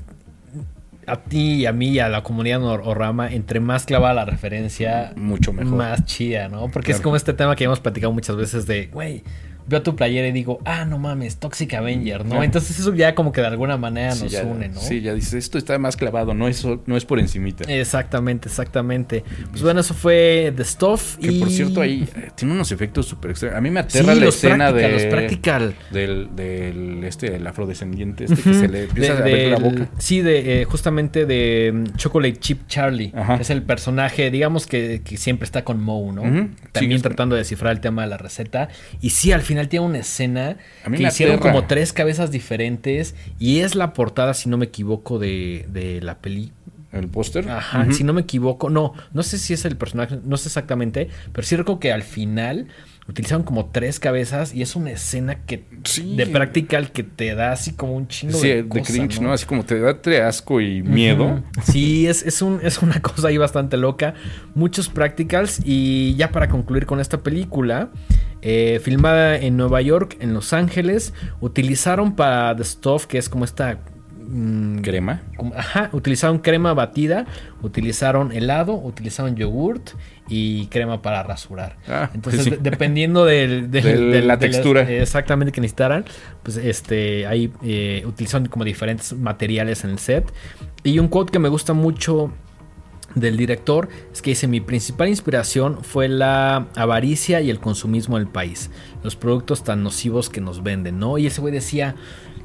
Speaker 2: a ti y a mí y a la comunidad Orama, entre más clavada la referencia,
Speaker 3: mucho mejor.
Speaker 2: Más chida, ¿no? Porque es como este tema que hemos platicado muchas veces de, güey, veo tu playera y digo, ah, no mames, Toxic Avenger, ¿no? Entonces eso ya como que de alguna manera nos une, ¿no?
Speaker 3: Sí, ya dices, esto está más clavado, no es, no es por encimita.
Speaker 2: Exactamente, exactamente. Pues bueno, eso fue The Stuff.
Speaker 3: Que por cierto ahí eh, tiene unos efectos súper extraños. A mí me aterra la escena de... Los practical. Del, del, este, el afrodescendiente este que se le empieza a ver la boca.
Speaker 2: Sí, de, eh, justamente de mm, Chocolate Chip Charlie. Es el personaje, digamos que, que siempre está con Moe, ¿no? También tratando de descifrar el tema de la receta. Y sí, al final tiene una escena que hicieron como tres cabezas diferentes y es la portada, si no me equivoco, de, de la peli.
Speaker 3: ¿El póster?
Speaker 2: Ajá, si no me equivoco. No, no sé si es el personaje, no sé exactamente, pero sí recuerdo que al final utilizaron como tres cabezas y es una escena que de practical que te da así como un chingo de, de cringe, ¿no?
Speaker 3: Así como te da asco y miedo.
Speaker 2: Sí, es, es, un, es una cosa ahí bastante loca. Muchos practicals y ya para concluir con esta película, eh, filmada en Nueva York, en Los Ángeles, utilizaron para The Stuff, que es como esta
Speaker 3: Mm, ¿Crema?
Speaker 2: Ajá, utilizaron crema batida, utilizaron helado, utilizaron yogurt y crema para rasurar. Ah, pues Entonces, dependiendo del,
Speaker 3: de la textura.
Speaker 2: exactamente que necesitaran, pues este, ahí eh, utilizaron como diferentes materiales en el set. Y un quote que me gusta mucho del director es que dice mi principal inspiración fue la avaricia y el consumismo del país, los productos tan nocivos que nos venden, ¿no? Y ese güey decía,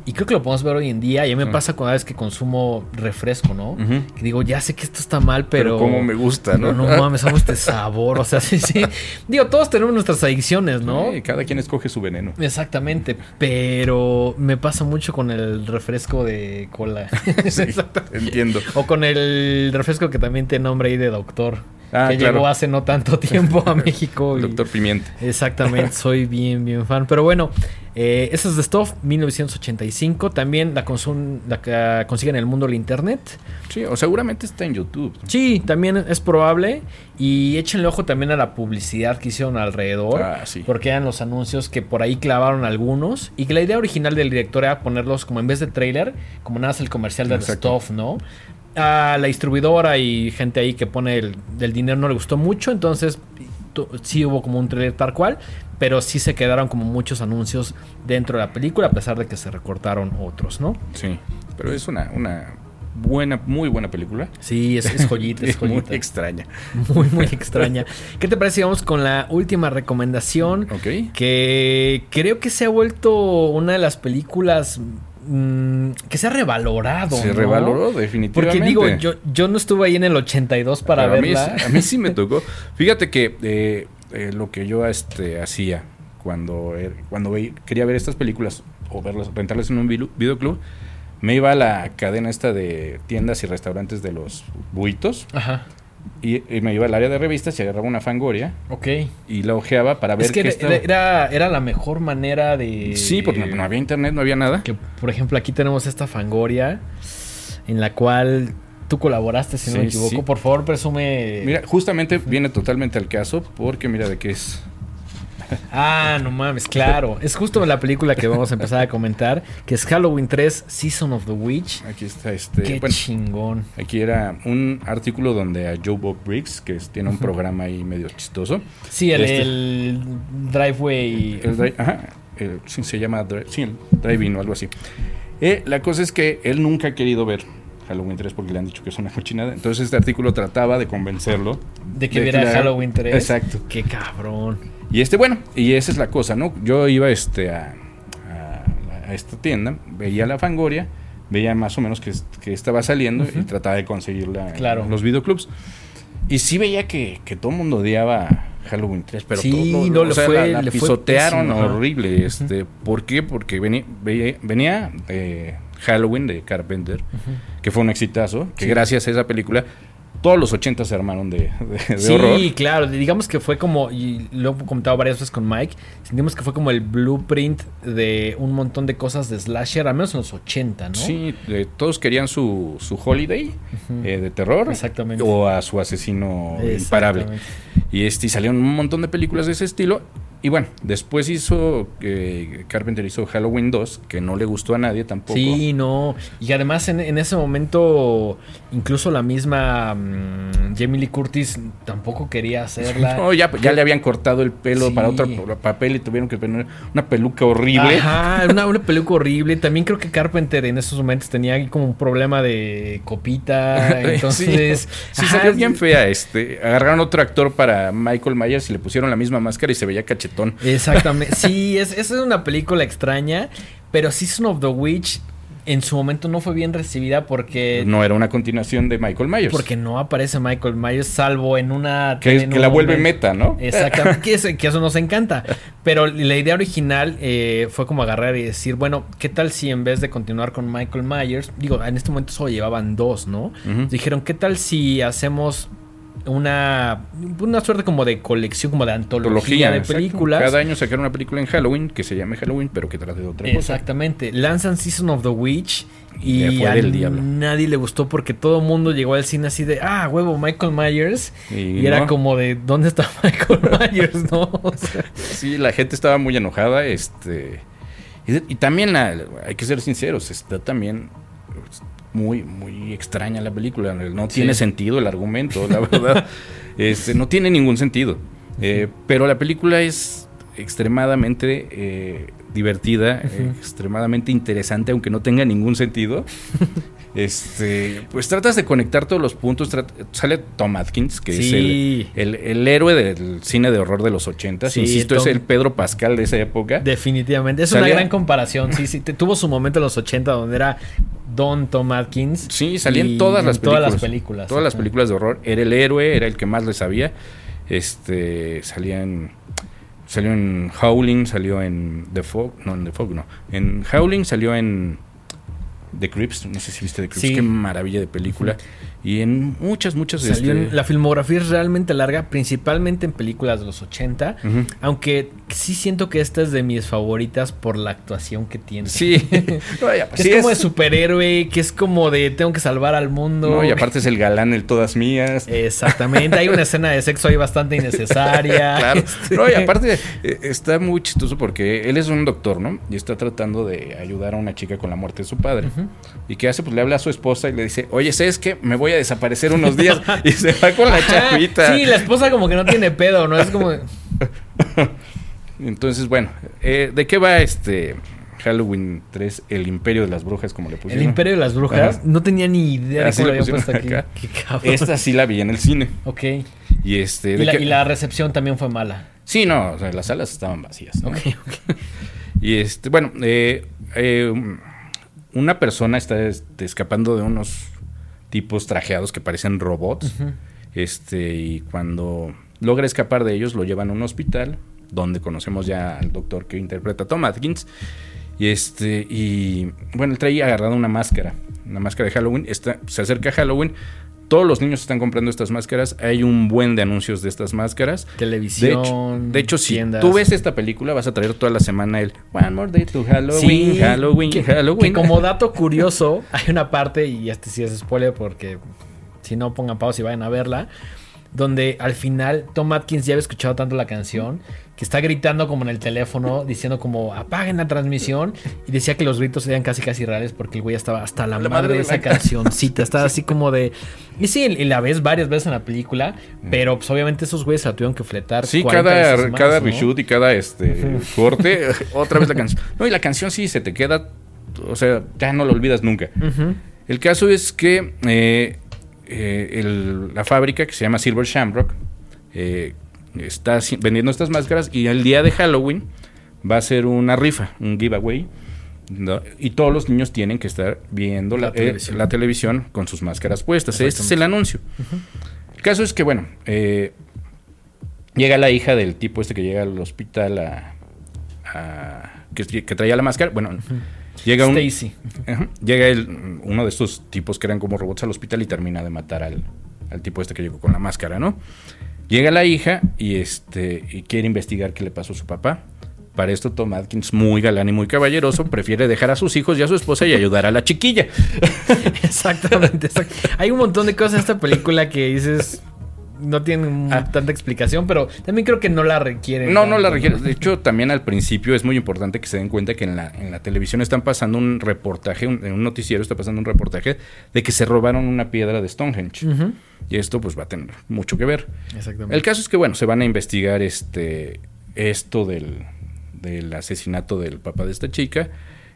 Speaker 2: Y creo que lo podemos ver hoy en día. Y a mí me pasa cada vez que consumo refresco, ¿no? Que digo, ya sé que esto está mal, pero.
Speaker 3: Pero como me gusta, ¿no?
Speaker 2: No, no mames, amo este sabor. O sea, sí, sí. Digo, todos tenemos nuestras adicciones, ¿no?
Speaker 3: Sí, cada quien escoge su veneno.
Speaker 2: Exactamente, pero me pasa mucho con el refresco de cola.
Speaker 3: Sí,
Speaker 2: Exacto.
Speaker 3: entiendo.
Speaker 2: O con el refresco que también tiene nombre ahí de doctor.
Speaker 3: Ah,
Speaker 2: que
Speaker 3: claro.
Speaker 2: llegó hace no tanto tiempo a México. y-
Speaker 3: Doctor Pimienta.
Speaker 2: Exactamente, soy bien, bien fan. Pero bueno, eh, esa es de Stuff, 1985. También la, la que consiguen en el mundo del internet.
Speaker 3: Sí, o seguramente está en YouTube.
Speaker 2: Sí, también es probable. Y échenle ojo también a la publicidad que hicieron alrededor.
Speaker 3: Ah, sí.
Speaker 2: Porque eran los anuncios que por ahí clavaron algunos. Y que la idea original del director era ponerlos como en vez de trailer, como nada más el comercial de The. Stuff, ¿no? A la distribuidora y gente ahí que pone el, del dinero no le gustó mucho. Entonces sí hubo como un trailer tal cual. Pero sí se quedaron como muchos anuncios dentro de la película, a pesar de que se recortaron otros, ¿no?
Speaker 3: Sí, pero es una, una buena, muy buena película.
Speaker 2: Sí, es, es joyita, es
Speaker 3: muy
Speaker 2: joyita.
Speaker 3: extraña.
Speaker 2: Muy, muy extraña. ¿Qué te parece si vamos con la última recomendación?
Speaker 3: Ok.
Speaker 2: Que creo que se ha vuelto una de las películas mm, que se ha revalorado.
Speaker 3: Se
Speaker 2: ¿no?
Speaker 3: revaloró definitivamente.
Speaker 2: Porque digo, yo, yo no estuve ahí en el 82 para
Speaker 3: Pero a mí
Speaker 2: verla.
Speaker 3: sí- A mí, sí me tocó. Fíjate que eh, eh, lo que yo este, hacía cuando, er- cuando quería ver estas películas o verlas, rentarlas en un videoclub, me iba a la cadena esta de tiendas y restaurantes de los buitos
Speaker 2: Ajá,
Speaker 3: y, y me iba al área de revistas y agarraba una fangoria
Speaker 2: ok.
Speaker 3: y la ojeaba para ver
Speaker 2: Es que
Speaker 3: qué
Speaker 2: era,
Speaker 3: estaba.
Speaker 2: era, era la mejor manera de...
Speaker 3: Sí, porque no, no había internet, no había nada.
Speaker 2: Que, por ejemplo, aquí tenemos esta Fangoria en la cual tú colaboraste, si no me equivoco.
Speaker 3: sí.
Speaker 2: Por favor, presume...
Speaker 3: Mira, justamente viene totalmente al caso porque mira de qué es.
Speaker 2: Ah, no mames, claro. Es justo la película que vamos a empezar a comentar, que es Halloween 3, Season of the Witch.
Speaker 3: Aquí está este.
Speaker 2: Qué
Speaker 3: bueno,
Speaker 2: chingón.
Speaker 3: Aquí era un artículo donde a Joe Bob Briggs, que tiene un programa ahí medio chistoso.
Speaker 2: Sí, el,
Speaker 3: Este-
Speaker 2: el Driveway.
Speaker 3: El dri- ajá, el- sí, se llama dri- sí, el Drive-In o algo así. Eh, la cosa es que él nunca ha querido ver Halloween 3 porque le han dicho que es una cochinada. Entonces este artículo trataba de convencerlo.
Speaker 2: de que viera
Speaker 3: la-
Speaker 2: Halloween 3.
Speaker 3: Exacto.
Speaker 2: Qué cabrón.
Speaker 3: Y este, bueno, y esa es la cosa, ¿no? Yo iba este, a, a- a esta tienda, veía la Fangoria, veía más o menos que, que estaba saliendo y
Speaker 2: Ujú.
Speaker 3: trataba de conseguirla
Speaker 2: Claro.
Speaker 3: en los videoclubs. Y sí veía que, que todo el mundo odiaba Halloween 3, pero
Speaker 2: Sí,
Speaker 3: todo,
Speaker 2: no,
Speaker 3: o
Speaker 2: le
Speaker 3: sea,
Speaker 2: fue-
Speaker 3: la, la
Speaker 2: le fue
Speaker 3: pisotearon
Speaker 2: pésimo, ajá.
Speaker 3: horrible. Este, ¿Por qué? Porque venía, venía de Halloween de Carpenter, que fue un exitazo, que
Speaker 2: Sí.
Speaker 3: gracias a esa película todos los 80 se armaron de, de- de
Speaker 2: Sí,
Speaker 3: horror.
Speaker 2: claro. Digamos que fue como, y lo he comentado varias veces con Mike, sentimos que fue como el blueprint de un montón de cosas de slasher, al menos en los 80, ¿no?
Speaker 3: Sí, eh, todos querían su, su holiday eh, de terror.
Speaker 2: Exactamente.
Speaker 3: O a su asesino imparable. Y este, y salieron un montón de películas de ese estilo. Y bueno, después hizo, eh, Carpenter hizo Halloween 2, que no le gustó a nadie tampoco.
Speaker 2: Sí, no. Y además en, en ese momento, incluso la misma mm, Jamie Lee Curtis tampoco quería hacerla.
Speaker 3: No, ya, ya le habían cortado el pelo
Speaker 2: Sí.
Speaker 3: para otro papel y tuvieron que poner una peluca horrible.
Speaker 2: Ajá, una, una peluca horrible. También creo que Carpenter en esos momentos tenía como un problema de copita. Entonces,
Speaker 3: sí, sí
Speaker 2: ajá,
Speaker 3: salió bien fea. Este, agarraron otro actor para Michael Myers y le pusieron la misma máscara y se veía cachetón.
Speaker 2: Exactamente. Sí, es, esa es una película extraña. Pero Season of the Witch en su momento no fue bien recibida porque
Speaker 3: No era una continuación de Michael Myers.
Speaker 2: porque no aparece Michael Myers salvo en una
Speaker 3: que,
Speaker 2: en
Speaker 3: que
Speaker 2: un
Speaker 3: la vuelve meta, ¿no?
Speaker 2: Exactamente, que, eso, que eso nos encanta. Pero la idea original eh, fue como agarrar y decir, bueno, ¿qué tal si en vez de continuar con Michael Myers, digo, en este momento solo llevaban dos, ¿no? Dijeron, ¿qué tal si hacemos una, una suerte como de colección, como de antología, de
Speaker 3: exacto.
Speaker 2: películas?
Speaker 3: Cada año sacaron una película en Halloween que se llame Halloween, pero que trate de otra cosa.
Speaker 2: Exactamente. Lanzan Season of the Witch y a
Speaker 3: diablo.
Speaker 2: nadie le gustó porque todo el mundo llegó al cine así de, ah, huevo, Michael Myers.
Speaker 3: Y
Speaker 2: Y, era
Speaker 3: no.
Speaker 2: como de, ¿dónde está Michael Myers? ¿No? O sea,
Speaker 3: Sí, la gente estaba muy enojada. Este. Y, y también la- hay que ser sinceros, está también muy, muy extraña la película. No tiene
Speaker 2: Sí.
Speaker 3: sentido el argumento, la verdad. este, no tiene ningún sentido. Eh, pero la película es extremadamente eh, divertida, eh, extremadamente interesante, aunque no tenga ningún sentido. Este, pues tratas de conectar todos los puntos. Sale Tom Atkins, que es el, héroe del cine de horror de los 80. Sí, Insisto, es el Pedro Pascal de esa época.
Speaker 2: Definitivamente. Es una gran comparación. Sí, sí. Tuvo su momento en los 80 donde era Don Tom Atkins.
Speaker 3: Sí, salían todas las películas. Todas las películas. Todas las películas de horror. Era el héroe, era el que más le sabía. Este, salía en Salió en Howling, salió en The Fog, no, en The Fog no. En Howling salió en The Crips, no sé si viste The Crips, qué maravilla de película. Y en muchas, muchas...
Speaker 2: Este... La filmografía es realmente larga, principalmente en películas de los 80, aunque sí siento que esta es de mis favoritas por la actuación que tiene.
Speaker 3: Sí.
Speaker 2: Pues es como de superhéroe, que es como de tengo que salvar al mundo. No,
Speaker 3: y aparte es el galán, el todas mías.
Speaker 2: Exactamente, hay una escena de sexo ahí bastante innecesaria.
Speaker 3: claro. No, y aparte eh, está muy chistoso porque él es un doctor, ¿no? Y está tratando de ayudar a una chica con la muerte de su padre. ¿Y qué hace? Pues le habla a su esposa y le dice, oye, ¿sabes qué? Me voy a desaparecer unos días y se va con la chavita.
Speaker 2: Sí, la esposa como que no tiene pedo, ¿no? Es como...
Speaker 3: Entonces, bueno, eh, ¿de qué va este Halloween 3, El Imperio de las Brujas, como le pusieron?
Speaker 2: El Imperio de las Brujas, no tenía ni idea de cómo lo habían puesto aquí.
Speaker 3: Esta sí la vi en el cine.
Speaker 2: Ok.
Speaker 3: Y, este,
Speaker 2: y, la, recepción también fue mala.
Speaker 3: Sí, no, o sea, las salas estaban vacías. ¿no? y este, bueno, eh, eh, una persona está este, escapando de unos tipos trajeados que parecen robots. Este, y cuando logra escapar de ellos, lo llevan a un hospital, donde conocemos ya al doctor que interpreta a Tom Atkins. Y este, y bueno, él traía agarrado una máscara, una máscara de Halloween. Está, se acerca a Halloween. Todos los niños están comprando estas máscaras. Hay un buen de anuncios de estas máscaras.
Speaker 2: Televisión.
Speaker 3: De hecho, si tú ves esta película, vas a traer toda la semana el One More Day to Halloween, Halloween, Halloween.
Speaker 2: como dato curioso, hay una parte, y este sí es spoiler porque si no pongan pausa y vayan a verla donde al final Tom Atkins ya había escuchado tanto la canción que está gritando como en el teléfono, diciendo como apaguen la transmisión y decía que los gritos serían casi casi reales porque el güey estaba hasta la, madre, de esa cancioncita, estaba así como de... Y sí, y la ves varias veces en la película, mm. pero pues obviamente esos güeyes la tuvieron que fletar.
Speaker 3: Sí, cada, cada reshoot y cada este corte, otra vez la canción. No, y la canción sí se te queda, o sea, ya no la olvidas nunca. El caso es que... Eh, eh, la fábrica que se llama Silver Shamrock eh, está vendiendo estas máscaras y el día de Halloween va a ser una rifa, un giveaway. Y todos los niños tienen que estar viendo la, eh, televisión. con sus máscaras puestas. Este es el anuncio. El caso es que, bueno, llega la hija del tipo este que llega al hospital a, que, traía la máscara. Bueno, Llega un, llega el, uno de estos tipos que eran como robots al hospital y termina de matar al, tipo este que llegó con la máscara, ¿no? Llega la hija y este y quiere investigar qué le pasó a su papá. Para esto Tom Atkins, muy galán y muy caballeroso, prefiere dejar a sus hijos y a su esposa y ayudar a la chiquilla.
Speaker 2: Exactamente. Hay un montón de cosas en esta película que dices, no tienen ah. tanta explicación, pero también creo que no la requieren.
Speaker 3: No, no la requieren. De hecho, también al principio es muy importante que se den cuenta que en la, en la televisión están pasando un reportaje, en un noticiero está pasando un reportaje de que se robaron una piedra de Stonehenge. Y esto pues va a tener mucho que ver. Exactamente. El caso es que, bueno, se van a investigar este esto del, del asesinato del papá de esta chica.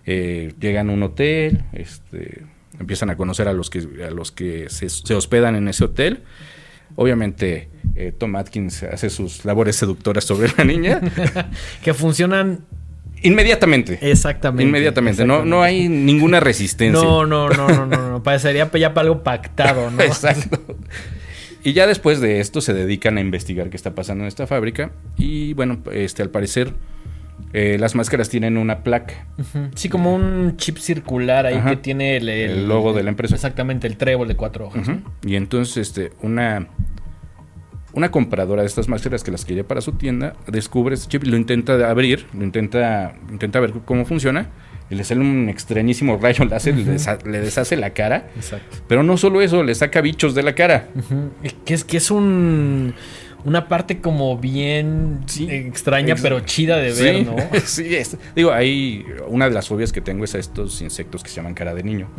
Speaker 3: Eh, llegan a un hotel, este, empiezan a conocer a los que, a los que se, se hospedan en ese hotel. Obviamente, eh, Tom Atkins hace sus labores seductoras sobre la niña.
Speaker 2: que funcionan
Speaker 3: Inmediatamente.
Speaker 2: Exactamente.
Speaker 3: Inmediatamente. No, no hay ninguna resistencia.
Speaker 2: No, no, no, no, no, no. Parecería ya para algo pactado, ¿no?
Speaker 3: Exacto. Y ya después de esto se dedican a investigar qué está pasando en esta fábrica. Y bueno, este, al parecer eh, las máscaras tienen una placa.
Speaker 2: Sí, como un chip circular ahí que tiene
Speaker 3: el, logo de la empresa.
Speaker 2: Exactamente, el trébol de cuatro hojas.
Speaker 3: Y entonces, este, una, una compradora de estas máscaras que las quería para su tienda descubre este chip y lo intenta abrir, lo intenta, intenta ver cómo funciona. Y le sale un extrañísimo rayo láser, le, deshace la cara. Exacto. Pero no solo eso, le saca bichos de la cara.
Speaker 2: Que es que es un una parte como bien extraña, pero chida de ver, ¿no?
Speaker 3: sí, digo, hay una de las fobias que tengo es a estos insectos que se llaman cara de niño,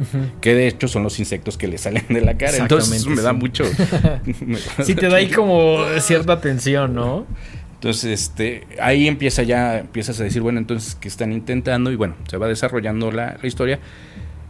Speaker 3: que de hecho son los insectos que le salen de la cara. Entonces me da mucho.
Speaker 2: sí, te da ahí como cierta tensión, ¿no?
Speaker 3: Entonces, este, ahí empieza ya, empiezas a decir, bueno, entonces, ¿qué están intentando? Y bueno, se va desarrollando la, la historia.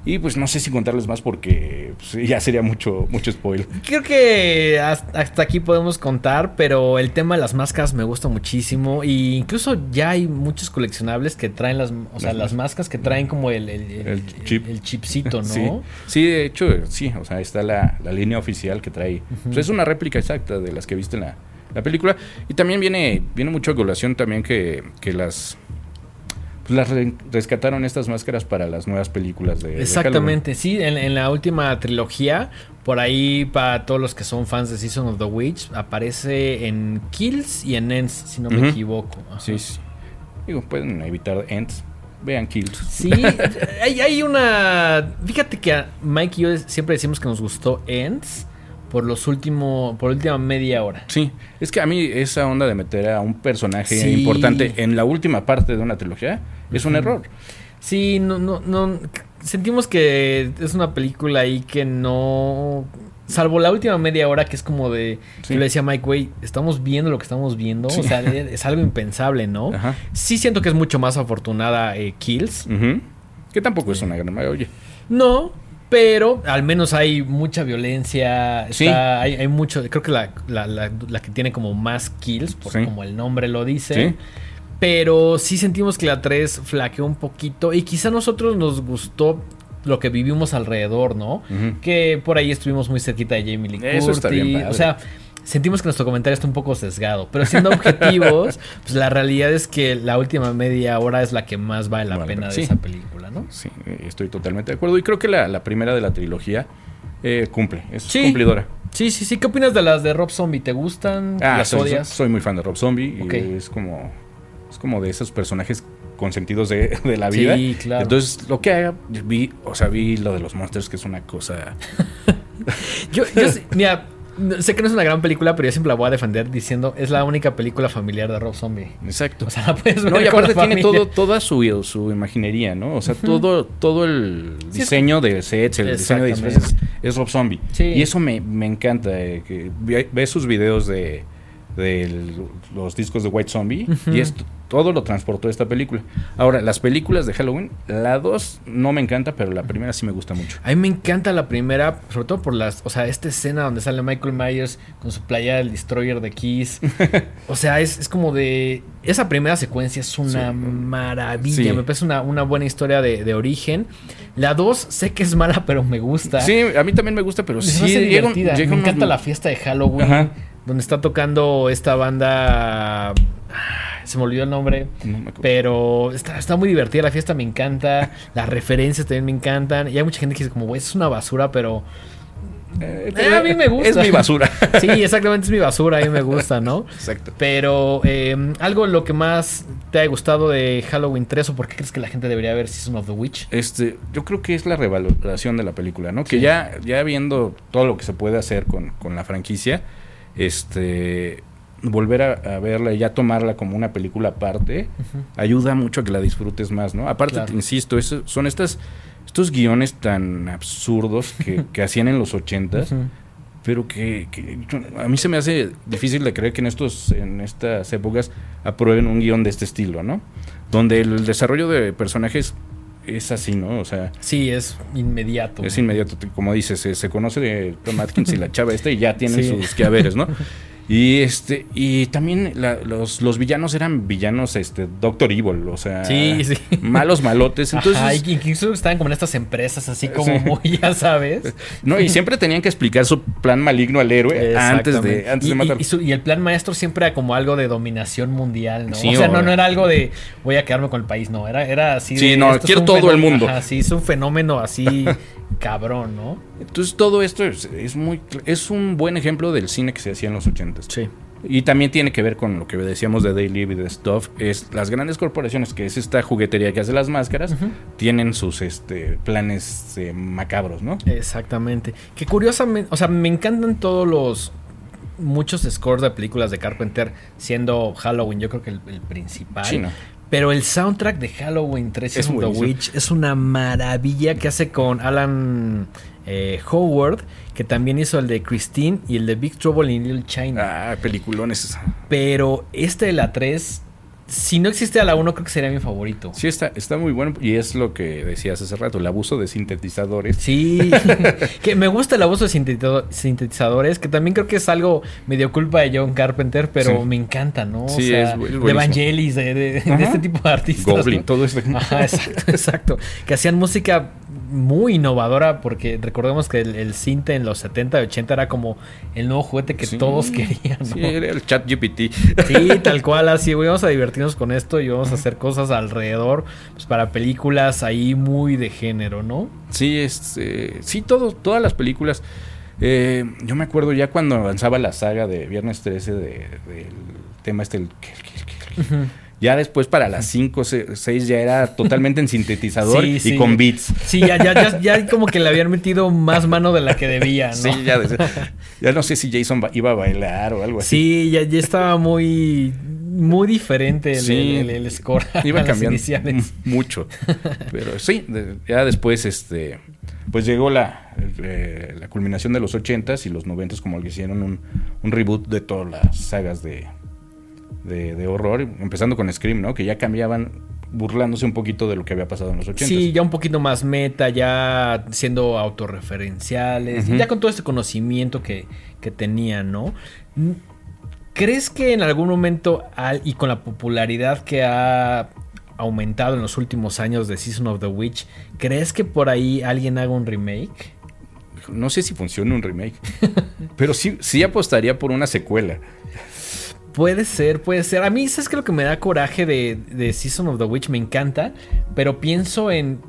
Speaker 3: Y pues no sé si contarles más porque pues, ya sería mucho, mucho spoiler.
Speaker 2: Creo que hasta aquí podemos contar, pero el tema de las máscaras me gusta muchísimo. Y incluso ya hay muchos coleccionables que traen las, o sea, las, máscaras que traen como el, el, chip. el chipcito, ¿no?
Speaker 3: Sí. de hecho, sí, o sea, está la, la línea oficial que trae. pues es una réplica exacta de las que viste en la, la película. Y también viene, viene mucho a colación también que, que las pues las rescataron estas máscaras para las nuevas películas de
Speaker 2: Exactamente, sí, en, la última trilogía, por ahí para todos los que son fans de Season of the Witch, aparece en Kills y en Ends, si no me equivoco.
Speaker 3: Sí, sí. Digo, pueden evitar Ends. Vean Kills.
Speaker 2: Sí, hay, hay, una. Fíjate que Mike y yo siempre decimos que nos gustó Ends por los últimos, por última media hora.
Speaker 3: Sí, es que a mí esa onda de meter a un personaje importante en la última parte de una trilogía es un error.
Speaker 2: Sí, no, no, no, sentimos que es una película ahí que no, salvo la última media hora que es como de, yo le decía a Mike, güey, estamos viendo lo que estamos viendo, o sea, es algo impensable, ¿no? Sí siento que es mucho más afortunada eh, Kills.
Speaker 3: Que tampoco es una gran oye.
Speaker 2: No, pero al menos hay mucha violencia. sí. hay, hay, mucho. Creo que la, la, la, que tiene como más kills, porque como el nombre lo dice. Sí. Pero sí sentimos que la 3 flaqueó un poquito. Y quizá a nosotros nos gustó lo que vivimos alrededor, ¿no? Que por ahí estuvimos muy cerquita de Jamie Lee Curtis. Eso está bien O sea, sentimos que nuestro comentario está un poco sesgado, pero siendo objetivos, pues la realidad es que la última media hora es la que más vale la pena de esa película, ¿no?
Speaker 3: Sí, estoy totalmente de acuerdo. Y creo que la, primera de la trilogía eh, cumple, es cumplidora.
Speaker 2: Sí, sí, sí. ¿Qué opinas de las de Rob Zombie? ¿Te gustan?
Speaker 3: Ah, ¿Las soy, odias? Soy muy fan de Rob Zombie. Y es como, es como de esos personajes consentidos de, de la vida. Sí, claro. Entonces, lo que haga, vi, o sea, vi lo de los monsters, que es una cosa.
Speaker 2: yo, yo, mira, Sé que no es una gran película, pero yo siempre la voy a defender diciendo es la única película familiar de Rob Zombie.
Speaker 3: Exacto. O sea, la puedes ver No, y aparte tiene todo, toda su, su imaginería, ¿no? O sea, todo, todo el diseño de sets, el diseño de disfraces es Rob Zombie. Sí. Y eso me, me encanta. Eh, que ves sus videos de, de los discos de White Zombie y esto todo lo transportó esta película. Ahora, las películas de Halloween, la 2 no me encanta, pero la primera sí me gusta mucho.
Speaker 2: A mí me encanta la primera, sobre todo por las, o sea, esta escena donde sale Michael Myers con su playa del Destroyer de Kiss. o sea, es, como de... Esa primera secuencia es una maravilla, me parece una, una buena historia de, origen. La 2 sé que es mala, pero me gusta.
Speaker 3: Sí, a mí también me gusta, pero sí,
Speaker 2: me encanta la fiesta de Halloween, donde está tocando esta banda se me olvidó el nombre. pero está, está, muy divertida la fiesta, me encanta. Las referencias también me encantan. Y hay mucha gente que dice como, güey, es una basura, pero...
Speaker 3: Eh, eh, a mí me gusta. Es mi basura.
Speaker 2: sí, exactamente, es mi basura, a mí me gusta, ¿no? Exacto. Pero eh, algo lo que más te ha gustado de Halloween 3 o por qué crees que la gente debería ver Season of the Witch?
Speaker 3: Este, yo creo que es la revaloración de la película, ¿no? Que ya, ya viendo todo lo que se puede hacer con, con la franquicia, este volver a, verla y ya tomarla como una película aparte, ayuda mucho a que la disfrutes más, ¿no? Aparte, te insisto, son estas, estos guiones tan absurdos que, hacían en los ochentas, pero que, a mí se me hace difícil de creer que en, estos, en estas épocas aprueben un guion de este estilo, ¿no? Donde el desarrollo de personajes es así, ¿no? O sea...
Speaker 2: Sí, es inmediato.
Speaker 3: Es inmediato, como dices, se, conoce de Tom Atkins y la chava esta y ya tienen sus quehaceres, ¿no? Y este, y también los, los, villanos eran villanos, este, Doctor Evil, o sea, malos malotes. Entonces, Ajá,
Speaker 2: y incluso estaban como en estas empresas así como muy, ya sabes.
Speaker 3: No, y siempre tenían que explicar su plan maligno al héroe antes de, antes
Speaker 2: y,
Speaker 3: matar.
Speaker 2: Y, el plan maestro siempre era como algo de dominación mundial, ¿no? o sea, no, no era algo de voy a quedarme con el país, no, era, era así.
Speaker 3: Sí, no, quiero todo el mundo.
Speaker 2: Ajá, sí, es un fenómeno así cabrón, ¿no?
Speaker 3: Entonces todo esto es, muy es un buen ejemplo del cine que se hacía en los 80
Speaker 2: Sí.
Speaker 3: Y también tiene que ver con lo que decíamos de Daily y de Stuff, es las grandes corporaciones, que es esta juguetería que hace las máscaras, tienen sus este, planes eh, macabros, ¿no?
Speaker 2: Exactamente. Que curiosamente, o sea, me encantan todos los muchos scores de películas de Carpenter, siendo Halloween yo creo que el, principal. Sí, pero el soundtrack de Halloween 3 es The Witch es una maravilla que hace con Alan eh, Howard, que también hizo el de Christine y el de Big Trouble in Little China.
Speaker 3: Ah, peliculones.
Speaker 2: Pero este de la 3 si no existiera la 1, creo que sería mi favorito.
Speaker 3: Sí, está, está muy bueno. Y es lo que decías hace rato, el abuso de sintetizadores.
Speaker 2: Sí, que me gusta el abuso de sintetizadores, que también creo que es algo medio culpa de John Carpenter, pero me encanta, ¿no?
Speaker 3: Sí, es, es
Speaker 2: de Evangelis, de, de, este tipo de artistas.
Speaker 3: Goblin, todo esto.
Speaker 2: Ajá, exacto, exacto. Que hacían música muy innovadora porque recordemos que el, el Cinte en los 70 y 80 era como el nuevo juguete que todos querían. ¿no?
Speaker 3: Sí, era el chat GPT.
Speaker 2: Sí, tal cual, así, güey, vamos a divertirnos con esto y vamos a hacer cosas alrededor pues, para películas ahí muy de género, ¿no?
Speaker 3: Sí, es, eh, sí, todo, todas las películas. Eh, yo me acuerdo ya cuando avanzaba la saga de Viernes 13 del de, tema este, el, ya después para las 5, 6 ya era totalmente en sintetizador sí, y
Speaker 2: sí.
Speaker 3: con beats.
Speaker 2: Sí, ya, ya, ya, ya, como que le habían metido más mano de la que debía, ¿no?
Speaker 3: Sí, ya, ya no sé si Jason iba a bailar o algo así.
Speaker 2: Sí, ya, ya estaba muy muy diferente el, sí, el, el, el score.
Speaker 3: Iba cambiando mucho. Pero sí, ya después este pues llegó la, eh, la culminación de los 80s y los 90s como que hicieron un, un reboot de todas las sagas de, de, de, horror, empezando con Scream, ¿no? Que ya cambiaban burlándose un poquito de lo que había pasado en los 80.
Speaker 2: Sí, ya un poquito más meta, ya siendo autorreferenciales, uh -huh. ya con todo este conocimiento que, que tenían, ¿no? ¿Crees que en algún momento, y con la popularidad que ha aumentado en los últimos años de Season of the Witch, ¿crees que por ahí alguien haga un remake?
Speaker 3: No sé si funciona un remake, pero sí, sí apostaría por una secuela.
Speaker 2: Puede ser, puede ser. A mí, ¿sabes que lo que me da coraje de, de Season of the Witch? Me encanta, pero pienso en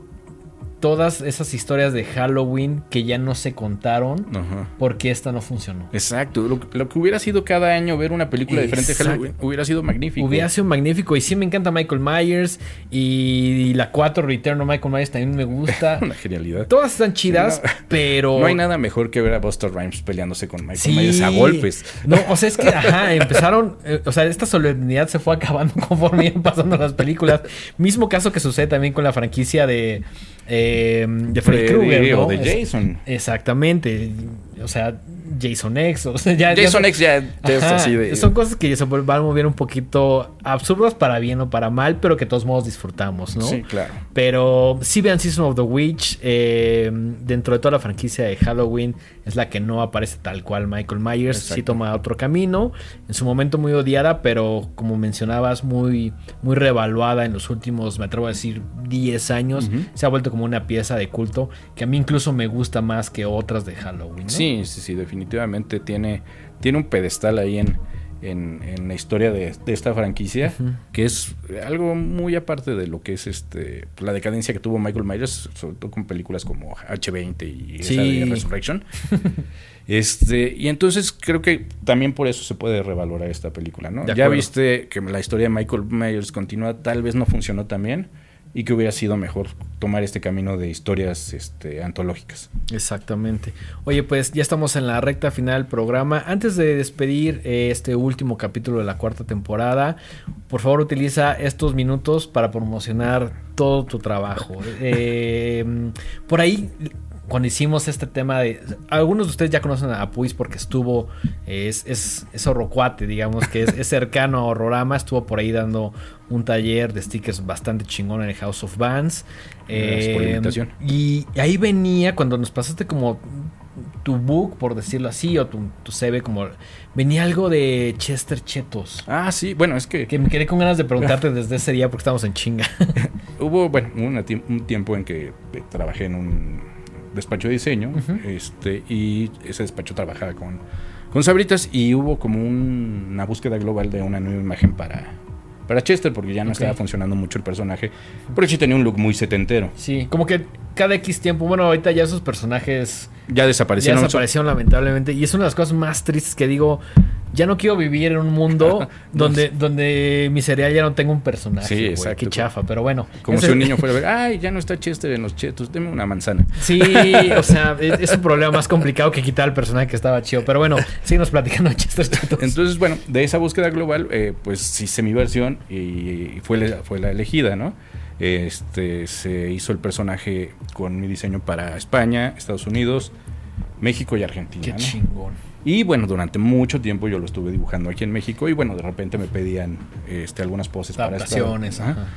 Speaker 2: todas esas historias de Halloween que ya no se contaron Ajá. porque esta no funcionó.
Speaker 3: Exacto. Lo, lo, que hubiera sido cada año ver una película Exacto. diferente de Halloween hubiera sido magnífico.
Speaker 2: Hubiera sido magnífico. Y sí me encanta Michael Myers. Y la 4 Return of Michael Myers también me gusta.
Speaker 3: una genialidad.
Speaker 2: Todas están chidas, no, pero.
Speaker 3: No hay nada mejor que ver a Buster Rhymes peleándose con Michael sí. Myers a golpes.
Speaker 2: No, o sea, es que, ajá, empezaron. Eh, o sea, esta solemnidad se fue acabando conforme iban pasando las películas. Mismo caso que sucede también con la franquicia de. Eh, de Freddy Krueger.
Speaker 3: ¿no? O de Jason.
Speaker 2: Es, exactamente. O sea, Jason X. O sea, ya,
Speaker 3: Jason
Speaker 2: ya,
Speaker 3: X ya, ya es así de.
Speaker 2: Son cosas que se van a mover un poquito absurdas para bien o para mal, pero que de todos modos disfrutamos, ¿no?
Speaker 3: Sí, claro.
Speaker 2: Pero sí vean Season of the Witch. Eh, dentro de toda la franquicia de Halloween, es la que no aparece tal cual Michael Myers. Exacto. Sí toma otro camino. En su momento muy odiada, pero como mencionabas, muy, muy revaluada en los últimos, me atrevo a decir, 10 años. Uh -huh. Se ha vuelto como una pieza de culto que a mí incluso me gusta más que otras de Halloween. ¿no?
Speaker 3: Sí, sí, sí, definitivamente tiene, tiene un pedestal ahí en, en, en la historia de, de esta franquicia, uh -huh. que es algo muy aparte de lo que es este la decadencia que tuvo Michael Myers, sobre todo con películas como H20 y
Speaker 2: sí.
Speaker 3: esa de Resurrection. Este, y entonces creo que también por eso se puede revalorar esta película, ¿no? Ya viste que la historia de Michael Myers continúa, tal vez no funcionó tan bien y que hubiera sido mejor tomar este camino de historias este, antológicas.
Speaker 2: Exactamente. Oye, pues ya estamos en la recta final del programa. Antes de despedir eh, este último capítulo de la cuarta temporada, por favor utiliza estos minutos para promocionar todo tu trabajo. Eh, por ahí cuando hicimos este tema de. Algunos de ustedes ya conocen a Puis porque estuvo. Es, es, es horrocuate, digamos, que es, es, cercano a Horrorama. Estuvo por ahí dando un taller de stickers bastante chingón en el House of Bands.
Speaker 3: Eh,
Speaker 2: y ahí venía, cuando nos pasaste como tu book, por decirlo así, o tu, tu CV, como venía algo de Chester Chetos.
Speaker 3: Ah, sí, bueno, es que.
Speaker 2: Que me quedé con ganas de preguntarte desde ese día porque estamos en chinga.
Speaker 3: Hubo, bueno, una, un tiempo en que trabajé en un despacho de diseño uh -huh. este, y ese despacho trabajaba con, con Sabritas y hubo como un, una búsqueda global de una nueva imagen para, para Chester porque ya no okay. estaba funcionando mucho el personaje porque sí tenía un look muy setentero.
Speaker 2: Sí, como que cada X tiempo, bueno, ahorita ya esos personajes
Speaker 3: ya desaparecieron.
Speaker 2: Ya desaparecieron lamentablemente y es una de las cosas más tristes que digo, ya no quiero vivir en un mundo donde, donde mi cereal ya no tenga un personaje.
Speaker 3: Sí, exacto.
Speaker 2: Qué chafa, pero bueno.
Speaker 3: Como ese... si un niño fuera a ver, ay, ya no está Chester en los chetos, deme una manzana.
Speaker 2: Sí, o sea, es, un problema más complicado que quitar el personaje que estaba chido. Pero bueno, síguenos platicando de Chester Chetos.
Speaker 3: Entonces, bueno, de esa búsqueda global, eh, pues hice mi versión y fue la, fue la elegida, ¿no? Este, se hizo el personaje con mi diseño para España, Estados Unidos, México y Argentina.
Speaker 2: Qué
Speaker 3: ¿no?
Speaker 2: chingón.
Speaker 3: Y bueno, durante mucho tiempo yo lo estuve dibujando aquí en México y bueno, de repente me pedían este, algunas poses para
Speaker 2: Adaptaciones,
Speaker 3: Ajá.
Speaker 2: ajá.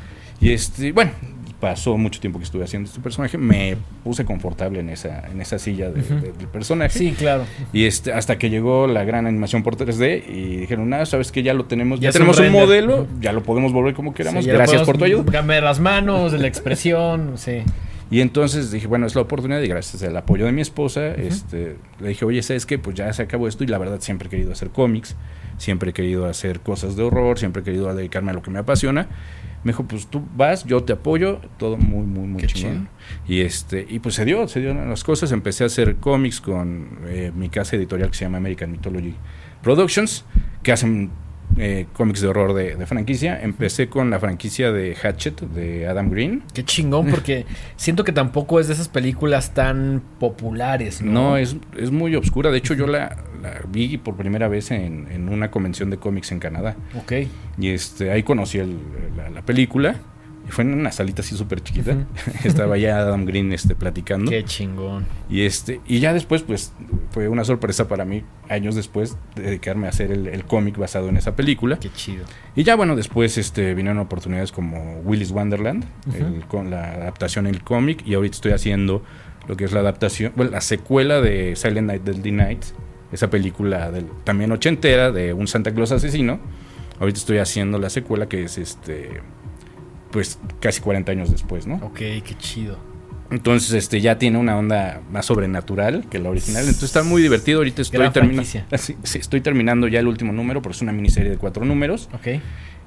Speaker 3: Y este, bueno, pasó mucho tiempo que estuve haciendo este personaje, me puse confortable en esa, en esa silla de- de- del personaje.
Speaker 2: Sí, claro.
Speaker 3: Y este, hasta que llegó la gran animación por 3D y dijeron, ah, sabes que ya lo tenemos,
Speaker 2: Ya
Speaker 3: tenemos
Speaker 2: un
Speaker 3: un,
Speaker 2: render".
Speaker 3: modelo, ya lo podemos volver como queramos,
Speaker 2: Sí,
Speaker 3: gracias por tu ayuda.
Speaker 2: Cambiar las manos, la expresión, sí.
Speaker 3: Y entonces dije, bueno, es la oportunidad y gracias al apoyo de mi esposa, este, le dije, oye, ¿sabes qué? Pues ya se acabó esto y la verdad siempre he querido hacer cómics, siempre he querido hacer cosas de horror, siempre he querido dedicarme a lo que me apasiona. Me dijo, pues tú vas, yo te apoyo, todo muy, muy, muy chingón. Y este, y pues se dio, se dieron las cosas. Empecé a hacer cómics con eh, mi casa editorial que se llama American Mythology Productions, que hacen eh, cómics de horror de, de franquicia. Empecé con la franquicia de Hatchet, de Adam Green.
Speaker 2: Qué chingón, porque siento que tampoco es de esas películas tan populares, ¿no?
Speaker 3: No, es, es muy obscura. De hecho, yo la, la vi por primera vez en, en una convención de cómics en Canadá.
Speaker 2: Ok.
Speaker 3: Y este, ahí conocí el- la, la película. Y fue en una salita así súper chiquita. Estaba ya Adam Green este, platicando.
Speaker 2: Qué chingón.
Speaker 3: Y este, y ya después, pues, fue una sorpresa para mí, años después, dedicarme a hacer el, el cómic basado en esa película.
Speaker 2: Qué chido.
Speaker 3: Y ya bueno, después este, vinieron oportunidades como Willy's Wonderland, el- con la adaptación en el cómic, y ahorita estoy haciendo lo que es la adaptación, bueno, la secuela de Silent Night Deadly Night, esa película del, también ochentera de un Santa Claus asesino. Ahorita estoy haciendo la secuela que es este pues casi 40 años después, ¿no?
Speaker 2: Ok, qué chido.
Speaker 3: Entonces, este ya tiene una onda más sobrenatural que la original. Entonces está muy divertido. Ahorita estoy terminando. Sí, sí, estoy terminando ya el último número, porque es una miniserie de cuatro números.
Speaker 2: Ok.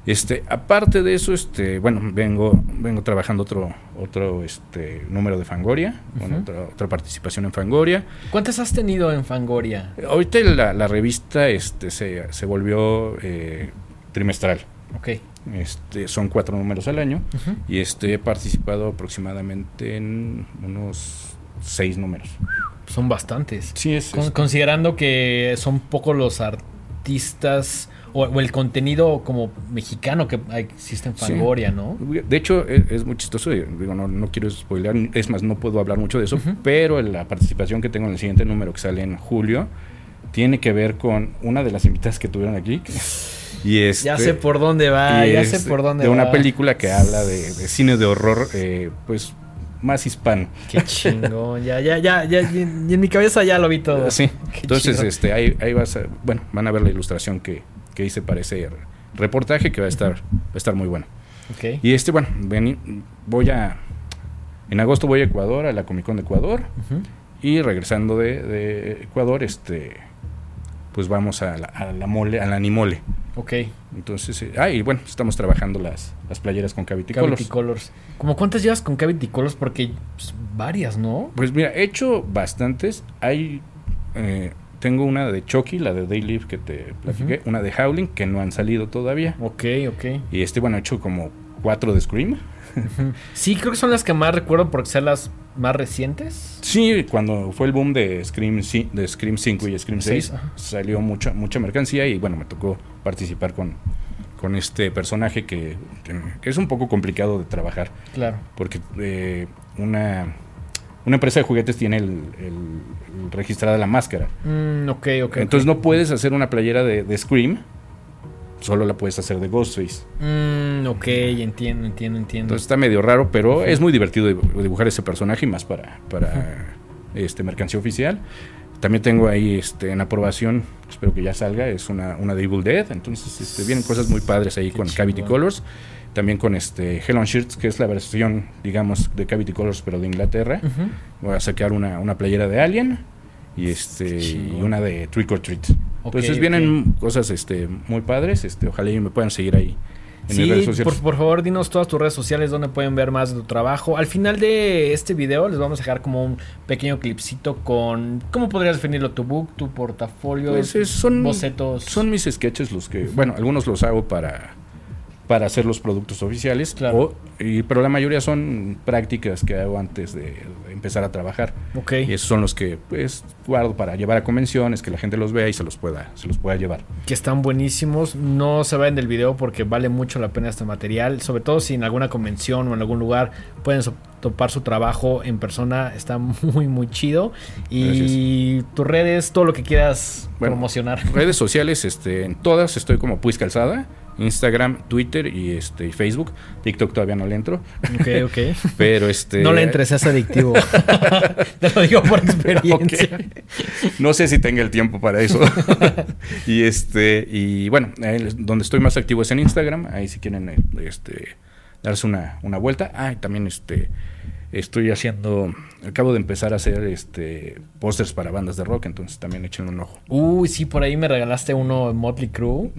Speaker 3: Este, aparte de eso, este, bueno, vengo, vengo trabajando otro, otro este número de Fangoria, bueno, otra, otra participación en Fangoria.
Speaker 2: ¿Cuántas has tenido en Fangoria?
Speaker 3: Ahorita la, la revista este, se, se volvió eh, trimestral.
Speaker 2: Ok.
Speaker 3: Este, son cuatro números al año. Y este, he participado aproximadamente en unos seis números.
Speaker 2: Son bastantes.
Speaker 3: Sí, es.
Speaker 2: Con- considerando que son pocos los artistas o, o el contenido como mexicano que existe en
Speaker 3: Sí.
Speaker 2: Fangoria, ¿no?
Speaker 3: De hecho, es, es muy chistoso. Digo, no, no quiero spoilear. Es más, no puedo hablar mucho de eso. Pero la participación que tengo en el siguiente número que sale en julio tiene que ver con una de las invitadas que tuvieron aquí. Y este,
Speaker 2: Ya sé por dónde va, ya sé por dónde
Speaker 3: De
Speaker 2: va.
Speaker 3: una película que habla de, de cine de horror, eh, pues más hispano.
Speaker 2: Qué chingón. Ya, ya, ya, ya. Y en, mi cabeza ya lo vi todo.
Speaker 3: Sí.
Speaker 2: Qué
Speaker 3: Entonces, este, ahí, ahí vas a, bueno, van a ver la ilustración que, que hice para ese reportaje que va a estar, va a estar muy bueno.
Speaker 2: Ok.
Speaker 3: Y este, bueno, vení- voy a, en agosto voy a Ecuador, a la Comic Con de Ecuador, y regresando de, de Ecuador, este, pues vamos a la, a la mole, a la Animole.
Speaker 2: Ok.
Speaker 3: Entonces, eh, ah, y bueno, estamos trabajando las, las playeras con Cavity,
Speaker 2: Cavity
Speaker 3: Colors.
Speaker 2: Colors. ¿Cómo cuántas llevas con Cavity Colors? Porque pues, varias, ¿no?
Speaker 3: Pues mira, he hecho bastantes. Hay, eh, tengo una de Chucky, la de Day Live que te platiqué, una de Howling que no han salido todavía.
Speaker 2: Ok, ok.
Speaker 3: Y este, bueno, he hecho como cuatro de Scream.
Speaker 2: Sí, creo que son las que más recuerdo porque son las más recientes.
Speaker 3: Sí, cuando fue el boom de Scream, de Scream 5 y Scream
Speaker 2: Seis,
Speaker 3: 6,
Speaker 2: ajá.
Speaker 3: salió mucha, mucha mercancía y bueno, me tocó participar con, con este personaje que, que es un poco complicado de trabajar.
Speaker 2: Claro.
Speaker 3: Porque eh, una, una empresa de juguetes tiene el, el- el registrada la máscara.
Speaker 2: Mm, ok, ok.
Speaker 3: Entonces no puedes hacer una playera de, de Scream, solo la puedes hacer de Ghostface.
Speaker 2: Mm, ok, entiendo, entiendo, entiendo.
Speaker 3: Entonces está medio raro, pero es muy divertido dibu- dibujar ese personaje y más para, para este mercancía oficial. También tengo ahí este, en aprobación, espero que ya salga, es una, una de Evil Dead. Entonces este, vienen cosas muy padres ahí
Speaker 2: Qué
Speaker 3: con Cavity. Colors. También con este Hell on Shirts, que es la versión, digamos, de Cavity Colors, pero de Inglaterra. Voy a sacar una, una playera de Alien y este y una de Trick or Treat.
Speaker 2: Ok,
Speaker 3: Entonces vienen cosas este, muy padres. Este, ojalá y me puedan seguir ahí en mis redes
Speaker 2: Sí,
Speaker 3: sociales.
Speaker 2: por, por favor, dinos todas tus redes sociales donde pueden ver más de tu trabajo. Al final de este video les vamos a dejar como un pequeño clipcito con... ¿Cómo podrías definirlo? Tu book, tu portafolio,
Speaker 3: Pues, es- son,
Speaker 2: bocetos.
Speaker 3: son mis sketches los que, bueno, algunos los hago para, para hacer los productos oficiales,
Speaker 2: Claro.
Speaker 3: o- y, pero la mayoría son prácticas que hago antes de, empezar a trabajar.
Speaker 2: Ok.
Speaker 3: Y esos son los que pues guardo para llevar a convenciones, que la gente los vea y se los pueda, se los pueda llevar.
Speaker 2: que están buenísimos. No se vayan del video porque vale mucho la pena este material. Sobre todo si en alguna convención o en algún lugar pueden so- topar su trabajo en persona. Está muy, muy chido. Y tus redes, todo lo que quieras promocionar.
Speaker 3: Redes sociales, este, en todas estoy como Puis Calzada. Instagram, Twitter y este Facebook. TikTok todavía no le entro.
Speaker 2: Ok, ok.
Speaker 3: Pero este.
Speaker 2: No le entres, es adictivo. Te lo digo por experiencia.
Speaker 3: No sé si tenga el tiempo para eso. y este, y bueno, donde estoy más activo es en Instagram. Ahí si quieren este, darse una, una vuelta. Ah, y también este estoy haciendo, acabo de empezar a hacer este pósters para bandas de rock, entonces también échenle un ojo.
Speaker 2: Uy, sí, por ahí me regalaste uno Motley Crue.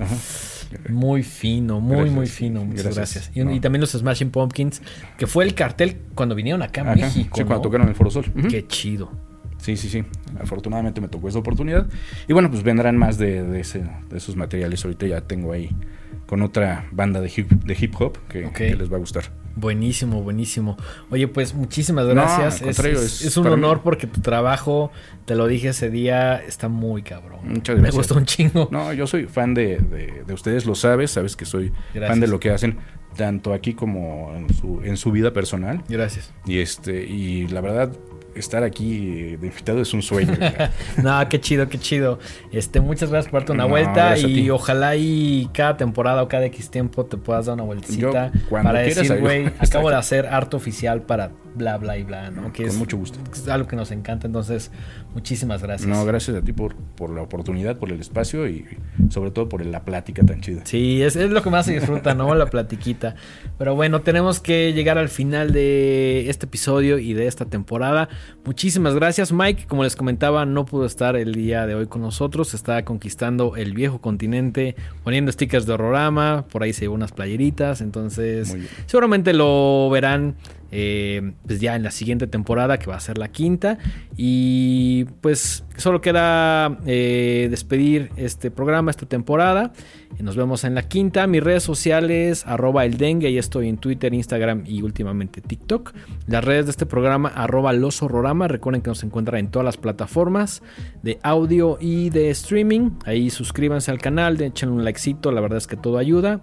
Speaker 2: Muy fino, muy, muy fino. Muchas gracias. Y, también los Smashing Pumpkins, que fue el cartel cuando vinieron acá a México.
Speaker 3: Sí, cuando tocaron el Foro Sol.
Speaker 2: Qué chido.
Speaker 3: Sí, sí, sí. Afortunadamente me tocó esa oportunidad. Y bueno, pues vendrán más de, de, ese, de esos materiales. Ahorita ya tengo ahí con otra banda de hip, de hip hop que, les va a gustar.
Speaker 2: Buenísimo, buenísimo. Oye, pues muchísimas gracias. es, un honor porque tu trabajo, te lo dije ese día, está muy cabrón.
Speaker 3: Muchas gracias.
Speaker 2: Me gustó un chingo.
Speaker 3: No, yo soy fan de, de, ustedes, lo sabes, sabes que soy fan de lo que hacen, tanto aquí como en su, en su vida personal.
Speaker 2: Gracias.
Speaker 3: Y este, y la verdad, estar aquí de invitado es un sueño.
Speaker 2: no, qué chido, qué chido. Este, muchas gracias por darte una vuelta y ojalá y cada temporada o cada X tiempo te puedas dar una vueltecita para decir, güey, acabo de hacer arte oficial para bla, bla y bla, ¿no?
Speaker 3: Que Con mucho gusto.
Speaker 2: Es algo que nos encanta, entonces muchísimas gracias.
Speaker 3: No, gracias a ti por, por la oportunidad, por el espacio y sobre todo por la plática tan chida.
Speaker 2: Sí, es, es lo que más se disfruta, ¿no? La platiquita. Pero bueno, tenemos que llegar al final de este episodio y de esta temporada. Muchísimas gracias, Mike. Como les comentaba, no pudo estar el día de hoy con nosotros. Está conquistando el viejo continente, poniendo stickers de horrorama. Por ahí se llevó unas playeritas. Entonces, seguramente lo verán eh, pues ya en la siguiente temporada que va a ser la quinta. Y pues solo queda eh, despedir este programa esta temporada. Nos vemos en la quinta. Mis redes sociales arroba el dengue. Ahí estoy en Twitter Instagram y últimamente TikTok. Las redes de este programa arroba los horrorama recuerden que nos encuentran en todas las plataformas de audio y de streaming. Ahí suscríbanse al canal echen un likecito. La verdad es que todo ayuda.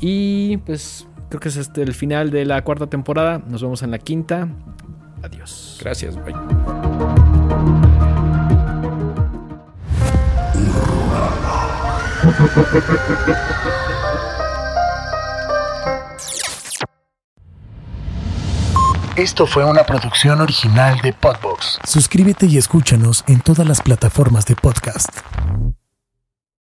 Speaker 2: Y pues Creo que es este el final de la cuarta temporada. Nos vemos en la quinta. Adiós.
Speaker 3: Gracias, bye.
Speaker 1: Esto fue una producción original de Podbox. Suscríbete y escúchanos en todas las plataformas de podcast.